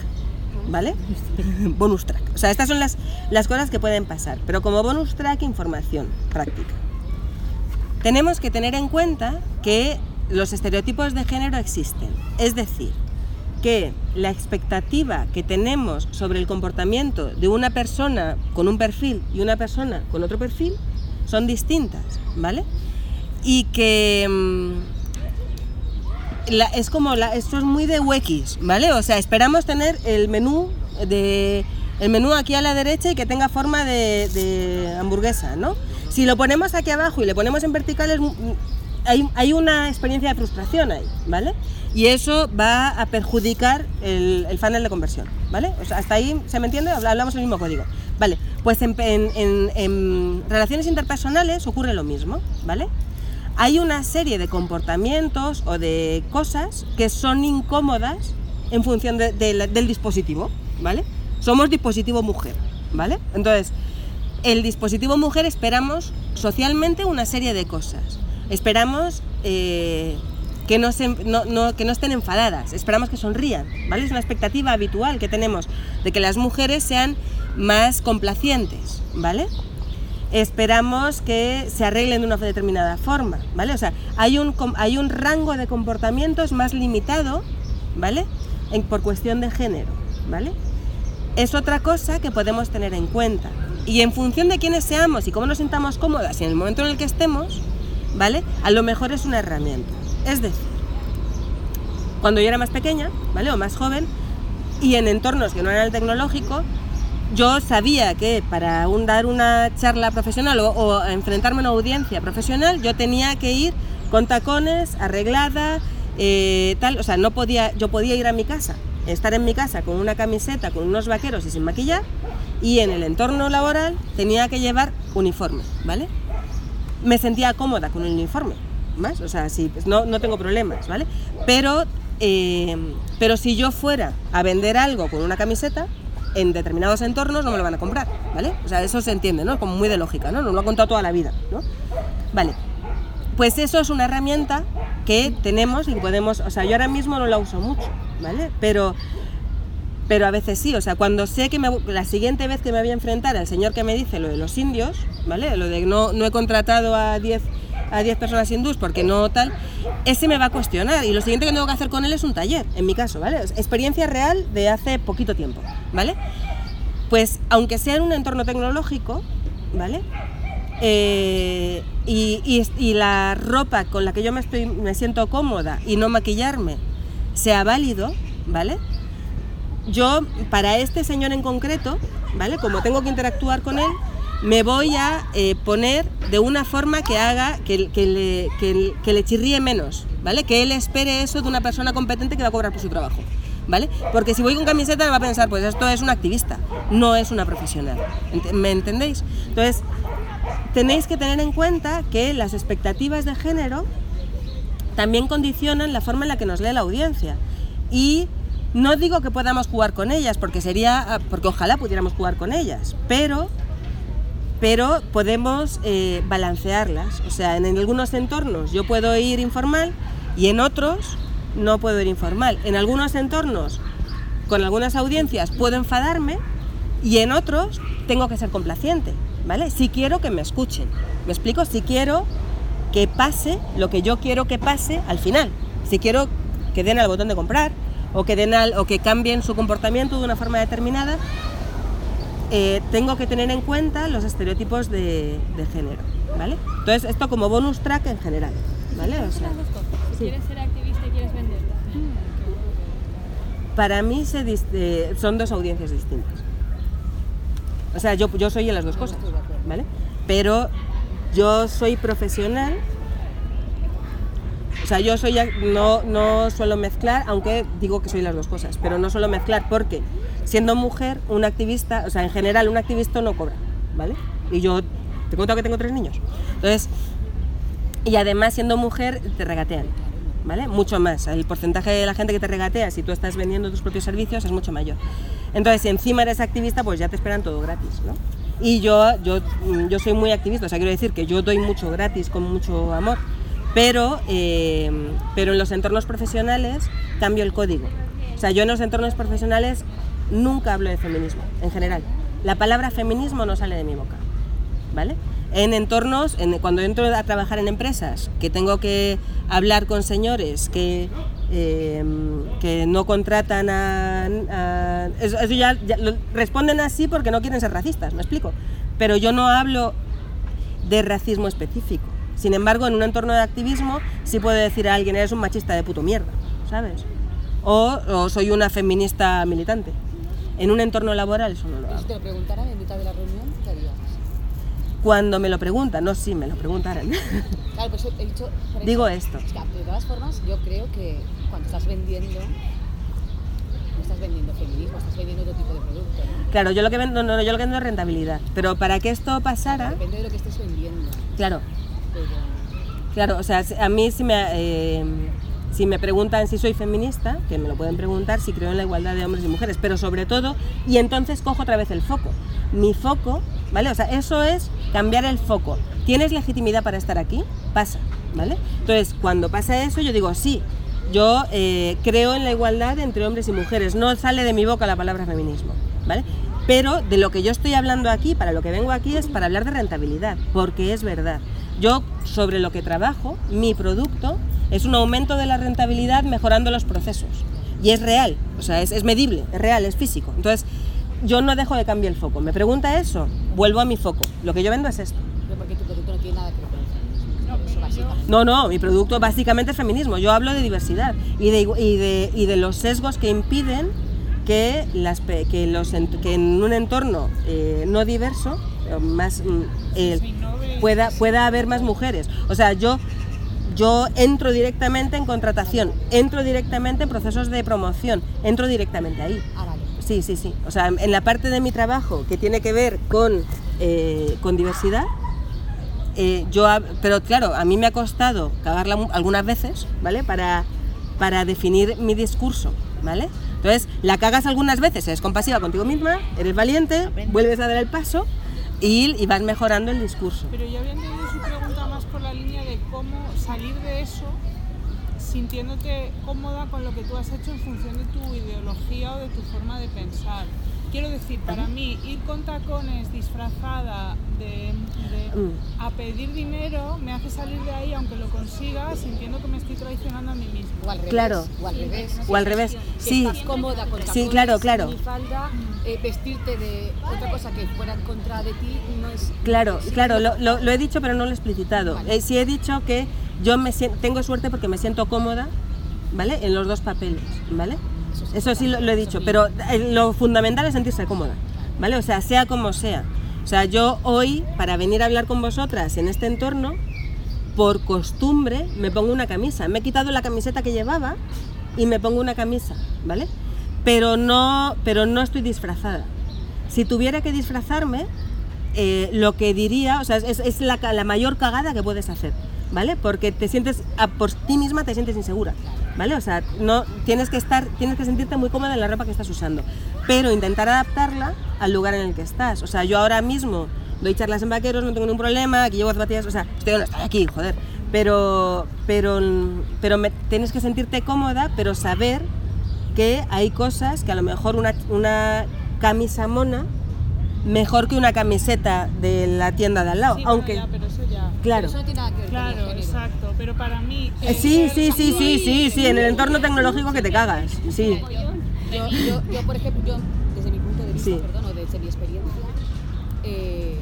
¿vale? bonus track. O sea, estas son las, las cosas que pueden pasar, pero como bonus track, información práctica. Tenemos que tener en cuenta que los estereotipos de género existen. Es decir, que la expectativa que tenemos sobre el comportamiento de una persona con un perfil y una persona con otro perfil son distintas, ¿vale? Y que mm, es como la, esto es muy de Wekis, ¿vale? O sea, esperamos tener el menú de el menú aquí a la derecha y que tenga forma de, hamburguesa, ¿no? Si lo ponemos aquí abajo y le ponemos en verticales, mm, hay, hay una experiencia de frustración ahí, ¿vale? Y eso va a perjudicar el, el funnel de conversión, ¿vale? O sea, hasta ahí, ¿se me entiende? Habla- Hablamos el mismo código. Vale, pues en- en- en relaciones interpersonales ocurre lo mismo, ¿vale? Hay una serie de comportamientos o de cosas que son incómodas en función del dispositivo, ¿vale? Somos dispositivo mujer, ¿vale? Entonces, el dispositivo mujer esperamos socialmente una serie de cosas. Esperamos eh, que, no- que no estén enfadadas, esperamos que sonrían, ¿vale? Es una expectativa habitual que tenemos de que las mujeres sean más complacientes, ¿vale? Esperamos que se arreglen de una determinada forma, ¿vale? O sea, hay un, hay un rango de comportamientos más limitado, ¿vale? Por cuestión de género, ¿vale? es otra cosa que podemos tener en cuenta. Y en función de quiénes seamos y cómo nos sintamos cómodas y en el momento en el que estemos, ¿vale? A lo mejor es una herramienta. Es decir, cuando yo era más pequeña, ¿vale? O más joven, y en entornos que no eran el tecnológico, yo sabía que para dar una charla profesional o, o enfrentarme a una audiencia profesional, yo tenía que ir con tacones, arreglada, eh, tal, o sea, no podía, yo podía ir a mi casa, estar en mi casa con una camiseta, con unos vaqueros y sin maquillar, y en el entorno laboral tenía que llevar uniforme, ¿vale? Me sentía cómoda con el uniforme, más, o sea, sí, pues no, no tengo problemas, ¿vale? Pero, eh, pero si yo fuera a vender algo con una camiseta, en determinados entornos no me lo van a comprar, ¿vale? O sea, eso se entiende, ¿no? Como muy de lógica, ¿no? Nos lo ha contado toda la vida, ¿no? Vale, pues eso es una herramienta que tenemos y podemos, o sea, yo ahora mismo no la uso mucho, ¿vale? Pero, pero a veces sí, o sea, cuando sé que me, la siguiente vez que me voy a enfrentar al señor que me dice lo de los indios, ¿vale? Lo de no, no he contratado a 10 a 10 personas hindús porque no tal, ese me va a cuestionar y lo siguiente que tengo que hacer con él es un taller, en mi caso, ¿vale? Experiencia real de hace poquito tiempo, ¿vale? Pues aunque sea en un entorno tecnológico, ¿vale? Eh, y, y- y la ropa con la que yo me, estoy, me siento cómoda y no maquillarme sea válido, ¿vale? Yo, para este señor en concreto, ¿vale? Como tengo que interactuar con él, me voy a eh, poner de una forma que haga que, que le, que- le chirríe menos, ¿vale? Que él espere eso de una persona competente que va a cobrar por su trabajo, ¿vale? Porque si voy con camiseta va a pensar, pues esto es un activista, no es una profesional, ¿me entendéis? Entonces, tenéis que tener en cuenta que las expectativas de género también condicionan la forma en la que nos lee la audiencia. Y no digo que podamos jugar con ellas, porque sería, ah, porque ojalá pudiéramos jugar con ellas, pero, pero podemos eh, balancearlas. O sea, en algunos entornos yo puedo ir informal y en otros no puedo ir informal. En algunos entornos, con algunas audiencias, puedo enfadarme y en otros tengo que ser complaciente, ¿vale? Si quiero que me escuchen. ¿Me explico? Si quiero que pase lo que yo quiero que pase al final. Si quiero que den al botón de comprar o que, den al- o que cambien su comportamiento de una forma determinada, eh, tengo que tener en cuenta los estereotipos de, de género, ¿vale? Entonces, esto como bonus track en general, ¿vale? O sea, Si quieres ser activista y quieres vender. para mí se eh, son dos audiencias distintas. O sea, yo, yo soy en las dos cosas, ¿vale? Pero yo soy profesional, o sea, yo soy, no, no suelo mezclar, aunque digo que soy las dos cosas, pero no suelo mezclar porque siendo mujer, un activista, o sea, en general un activista no cobra, ¿vale? Y yo, te cuento que tengo tres niños. Entonces, y además siendo mujer te regatean, ¿vale? Mucho más. El porcentaje de la gente que te regatea si tú estás vendiendo tus propios servicios es mucho mayor. Entonces, si encima eres activista, pues ya te esperan todo gratis, ¿no? Y yo, yo, mm, yo soy muy activista, o sea, quiero decir que yo doy mucho gratis con mucho amor, pero, eh, pero en los entornos profesionales cambio el código. O sea, yo en los entornos profesionales nunca hablo de feminismo, en general. La palabra feminismo no sale de mi boca. ¿vale? En entornos, en- cuando entro a trabajar en empresas, que tengo que hablar con señores que, eh, que no contratan a... a- ya, responden así porque no quieren ser racistas, ¿me explico? Pero yo no hablo de racismo específico. Sin embargo, en un entorno de activismo sí puedo decir a alguien, eres un machista de puto mierda, ¿sabes? O soy una feminista militante. En un entorno laboral eso no lo hago. Si te lo preguntara en mitad de la reunión, ¿qué harías? cuando me lo preguntan, no si me lo preguntaran, Claro, pues he dicho. por Digo esto. Es que, de todas formas, yo creo que cuando estás vendiendo. No estás vendiendo feminismo, estás vendiendo otro tipo de producto. ¿no? claro, yo lo que vendo, no, no, yo lo que vendo es rentabilidad, pero para que esto pasara, Depende de lo que estés vendiendo. claro, Pero. Claro, o sea, a mí si me, eh, si me preguntan si soy feminista, que me lo pueden preguntar, si creo en la igualdad de hombres y mujeres, pero sobre todo, y entonces cojo otra vez el foco. Mi foco, ¿vale? O sea, eso es cambiar el foco. ¿Tienes legitimidad para estar aquí? Pasa, ¿vale? Entonces, cuando pasa eso, yo digo, sí, yo eh, creo en la igualdad entre hombres y mujeres, no sale de mi boca la palabra feminismo, ¿vale? Pero de lo que yo estoy hablando aquí, para lo que vengo aquí, es para hablar de rentabilidad, porque es verdad. Yo, sobre lo que trabajo, mi producto es un aumento de la rentabilidad mejorando los procesos. Y es real, o sea, es, es medible, es real, es físico. Entonces, yo no dejo de cambiar el foco. Me pregunta eso, vuelvo a mi foco. Lo que yo vendo es esto. Pero porque tu producto no tiene nada que ver con el feminismo. No, no, mi producto básicamente es feminismo. Yo hablo de diversidad y de, y de, y de los sesgos que impiden que, las, que, los, que en un entorno eh, no diverso eh, más, mm, eh, pueda, pueda haber más mujeres. O sea, yo, yo entro directamente en contratación, entro directamente en procesos de promoción, entro directamente ahí. Ah. Sí, sí, sí. O sea, en la parte de mi trabajo que tiene que ver con, eh, con diversidad, eh, yo, pero claro, a mí me ha costado cagarla algunas veces, ¿vale? Para, para definir mi discurso, ¿vale? Entonces, la cagas algunas veces, eres compasiva contigo misma, eres valiente, vuelves a dar el paso y, y vas mejorando el discurso. Pero su pregunta más por la línea de cómo salir de eso sintiéndote cómoda con lo que tú has hecho en función de tu ideología o de tu forma de pensar. Quiero decir, para mí, ir con tacones disfrazada de, de- Mm. a pedir dinero me hace salir de ahí, aunque lo consiga, sintiendo que me estoy traicionando a mí misma. O al revés. Claro. O al revés. O al revés, Que sí. estás cómoda con Sí, tacones, claro, claro. minifalda, eh, vestirte de otra cosa que fuera en contra de ti no es. Claro, sí, claro, no- lo, lo- lo he dicho pero no lo he explicitado. Vale. Eh, sí he dicho que yo me sien- tengo suerte porque me siento cómoda, ¿vale? En los dos papeles, ¿vale? Eso sí, Eso sí lo, lo he dicho, pero eh, lo fundamental es sentirse cómoda, ¿vale? O sea, sea como sea. O sea, yo hoy, para venir a hablar con vosotras en este entorno, por costumbre me pongo una camisa. Me he quitado la camiseta que llevaba y me pongo una camisa, ¿vale? Pero no, pero no estoy disfrazada. Si tuviera que disfrazarme, eh, lo que diría, o sea, es, es la, la mayor cagada que puedes hacer, ¿vale? Porque te sientes, a- por ti misma te sientes insegura, ¿vale? O sea, no, tienes que estar, tienes que sentirte muy cómoda en la ropa que estás usando, pero intentar adaptarla al lugar en el que estás. O sea, yo ahora mismo doy charlas en vaqueros, no tengo ningún problema, aquí llevo zapatillas, o sea, estoy, estoy aquí, joder. Pero, pero, pero me- tienes que sentirte cómoda, pero saber que hay cosas que a lo mejor una, una camisa mona mejor que una camiseta de la tienda de al lado, Sí, bueno, aunque ya, pero eso ya. claro. Eso no tiene nada que ver con el Claro, género. exacto. Pero para mí. Eh, Sí, sí, sí, sí, sí, sí, en el entorno tecnológico que te cagas. Sí. Yo, yo, yo, por ejemplo, yo, desde mi punto de vista, Sí. perdón, o desde mi experiencia, eh,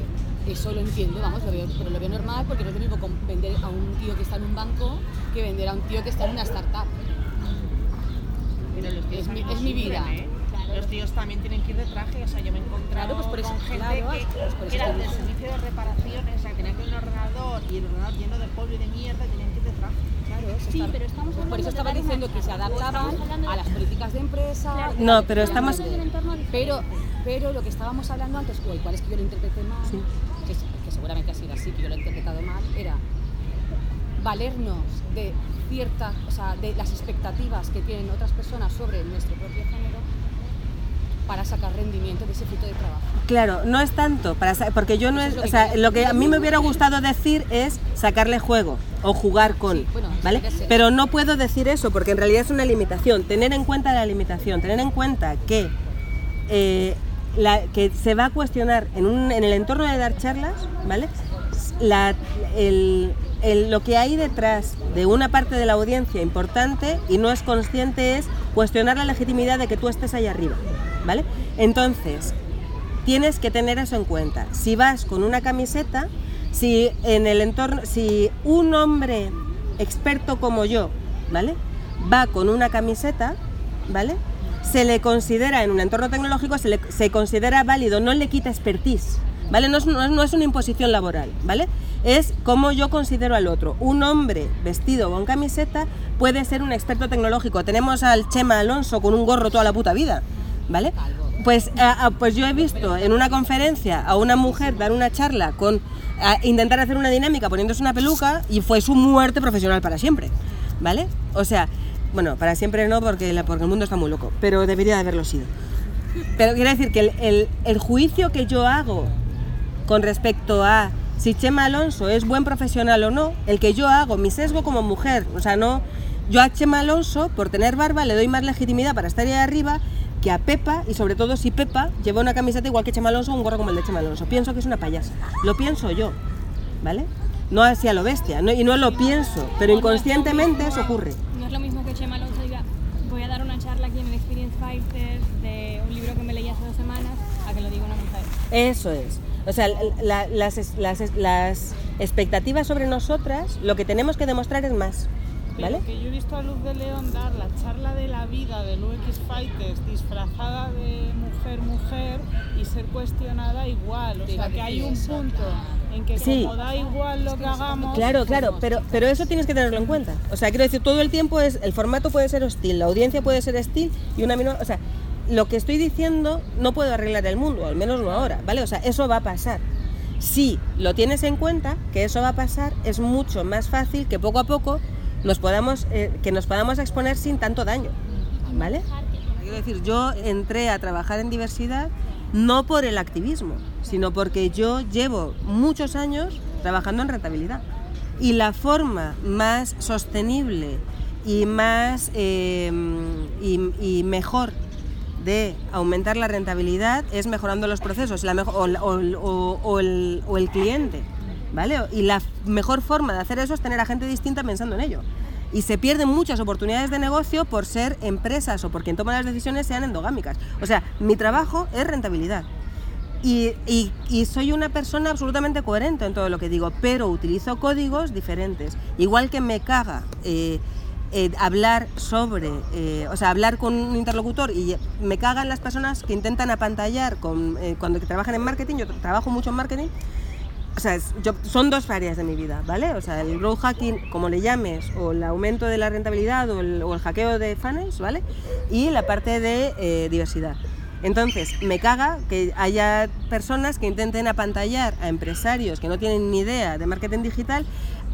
eso lo entiendo, vamos, lo veo, pero lo veo normal porque no es lo mismo con vender a un tío que está en un banco que vender a un tío que está en una startup. Pero los Es mi- es mi vida. sufren, ¿eh? Los tíos también tienen que ir de traje, o sea, yo me he encontrado Claro, pues por eso- con gente claro, que pues por eso era del servicio de reparaciones, o sea, tenían que ir un ordenador y el ordenador lleno de polvo y de mierda y tenían que ir de traje. Claro, eso Sí, está- pero estamos pues por hablando eso estaba diciendo que se adaptaban hablando de- a las políticas de empresa. Claro. de No, pero estamos-. Pero, pero lo que estábamos hablando antes, o igual es que yo lo interpreté mal, Sí. que, que seguramente ha sido así, que yo lo he interpretado mal, era valernos de ciertas, o sea, de las expectativas que tienen otras personas sobre nuestro propio género para sacar rendimiento de ese fruto de trabajo. Claro, no es tanto, para porque yo no es, es lo o que sea, quería lo que decir. a mí me hubiera gustado decir es sacarle juego o jugar con, Sí, bueno, eso ¿vale? Pero no puedo decir eso porque en realidad es una limitación. Tener en cuenta la limitación, tener en cuenta que eh, la, que se va a cuestionar en, un- en el entorno de dar charlas, ¿vale? La- el- el- lo que hay detrás de una parte de la audiencia importante y no es consciente es cuestionar la legitimidad de que tú estés ahí arriba, Entonces, tienes que tener eso en cuenta. Si vas con una camiseta, si en el entorno, si un hombre experto como yo, ¿vale? Va con una camiseta, ¿vale? Se le considera en un entorno tecnológico, se le se considera válido, no le quita expertise, ¿vale? No es una imposición laboral, ¿vale? Es como yo considero al otro. Un hombre vestido con camiseta puede ser un experto tecnológico. Tenemos al Chema Alonso con un gorro toda la puta vida, ¿vale? Pues, ah, ah, pues yo he visto en una conferencia a una mujer dar una charla con a intentar hacer una dinámica poniéndose una peluca y fue su muerte profesional para siempre, ¿vale? O sea, bueno, para siempre no porque, porque el mundo está muy loco, pero debería de haberlo sido. Pero quiero decir que el, el- el juicio que yo hago con respecto a si Chema Alonso es buen profesional o no, el que yo hago, mi sesgo como mujer, o sea, no, yo a Chema Alonso, por tener barba, le doy más legitimidad para estar ahí arriba que a Pepa, y sobre todo si Pepa lleva una camiseta igual que Chema Alonso o un gorro como el de Chema Alonso. Pienso que es una payasa, lo pienso yo, ¿vale? No así a lo bestia, no- y no lo pienso, pero inconscientemente eso ocurre. No es lo mismo que Chema Alonso diga, voy a dar una charla aquí en el Experience Fighters de un libro que me leí hace dos semanas, a que lo diga una mujer. Eso es. O sea, la- las, las las expectativas sobre nosotras, lo que tenemos que demostrar es más. ¿Vale? Que yo he visto a Luz de León dar la charla de la vida del UX Fighters disfrazada de mujer mujer y ser cuestionada igual. O sea que hay un punto en que Sí. como da igual lo que hagamos. Claro, claro, pero, pero eso tienes que tenerlo en cuenta. O sea, quiero decir, todo el tiempo es, el formato puede ser hostil, la audiencia puede ser hostil y una menor, o sea, lo que estoy diciendo no puedo arreglar el mundo, al menos no ahora, ¿vale? O sea, eso va a pasar. Si lo tienes en cuenta, que eso va a pasar, es mucho más fácil que poco a poco nos podamos, eh, que nos podamos exponer sin tanto daño, ¿vale? Quiero decir, yo entré a trabajar en diversidad no por el activismo, sino porque yo llevo muchos años trabajando en rentabilidad. Y la forma más sostenible y más eh, y, mejor de aumentar la rentabilidad es mejorando los procesos o el, o el cliente. Y la mejor forma de hacer eso es tener a gente distinta pensando en ello. Y se pierden muchas oportunidades de negocio por ser empresas o por quien toma las decisiones sean endogámicas. O sea, mi trabajo es rentabilidad. Y, y- soy una persona absolutamente coherente en todo lo que digo, pero utilizo códigos diferentes. Igual que me caga eh, eh, hablar sobre, eh, o sea, hablar con un interlocutor y me cagan las personas que intentan apantallar cuando trabajan en marketing, yo trabajo mucho en marketing, o sea, es- yo, son dos áreas de mi vida, ¿vale? O sea, el growth hacking, como le llames, o el aumento de la rentabilidad, o el, hackeo de funnels, ¿vale? Y la parte de eh, diversidad. Entonces, me caga que haya personas que intenten apantallar a empresarios que no tienen ni idea de marketing digital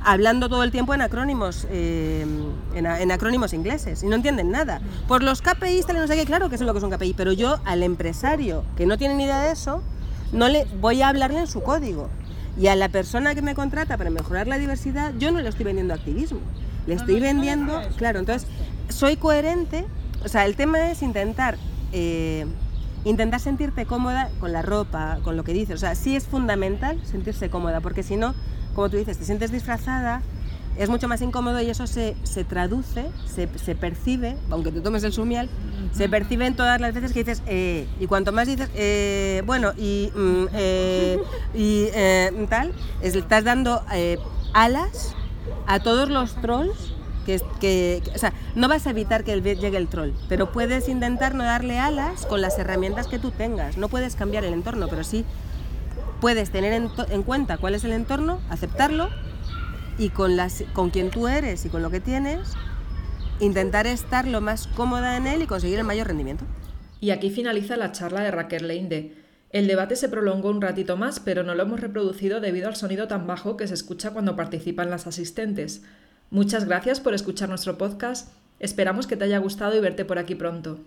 hablando todo el tiempo en acrónimos eh, en, acrónimos ingleses y no entienden nada. Por los KPIs, tal y no sé qué, claro que sé lo que es un KPI, pero yo al empresario que no tiene ni idea de eso, no le voy a hablarle en su código. Y a la persona que me contrata para mejorar la diversidad, yo no le estoy vendiendo activismo. Le estoy vendiendo, claro, entonces soy coherente. O sea, el tema es intentar, eh, intentar sentirte cómoda con la ropa, con lo que dices. O sea, sí es fundamental sentirse cómoda, porque si no, como tú dices, te sientes disfrazada, es mucho más incómodo y eso se, se traduce, se, se percibe, aunque te tomes el sumial, se percibe en todas las veces que dices, eh, y cuanto más dices, eh, bueno, y, mm, eh, y eh, tal, es- estás dando alas a todos los trolls. Que, que, o sea, no vas a evitar que el- llegue el troll, pero puedes intentar no darle alas con las herramientas que tú tengas. No puedes cambiar el entorno, pero sí puedes tener en, en cuenta cuál es el entorno, aceptarlo y con, las, con quien tú eres y con lo que tienes, intentar estar lo más cómoda en él y conseguir el mayor rendimiento. Y aquí finaliza la charla de Raquel Leinde. El debate se prolongó un ratito más, pero no lo hemos reproducido debido al sonido tan bajo que se escucha cuando participan las asistentes. Muchas gracias por escuchar nuestro podcast. Esperamos que te haya gustado y verte por aquí pronto.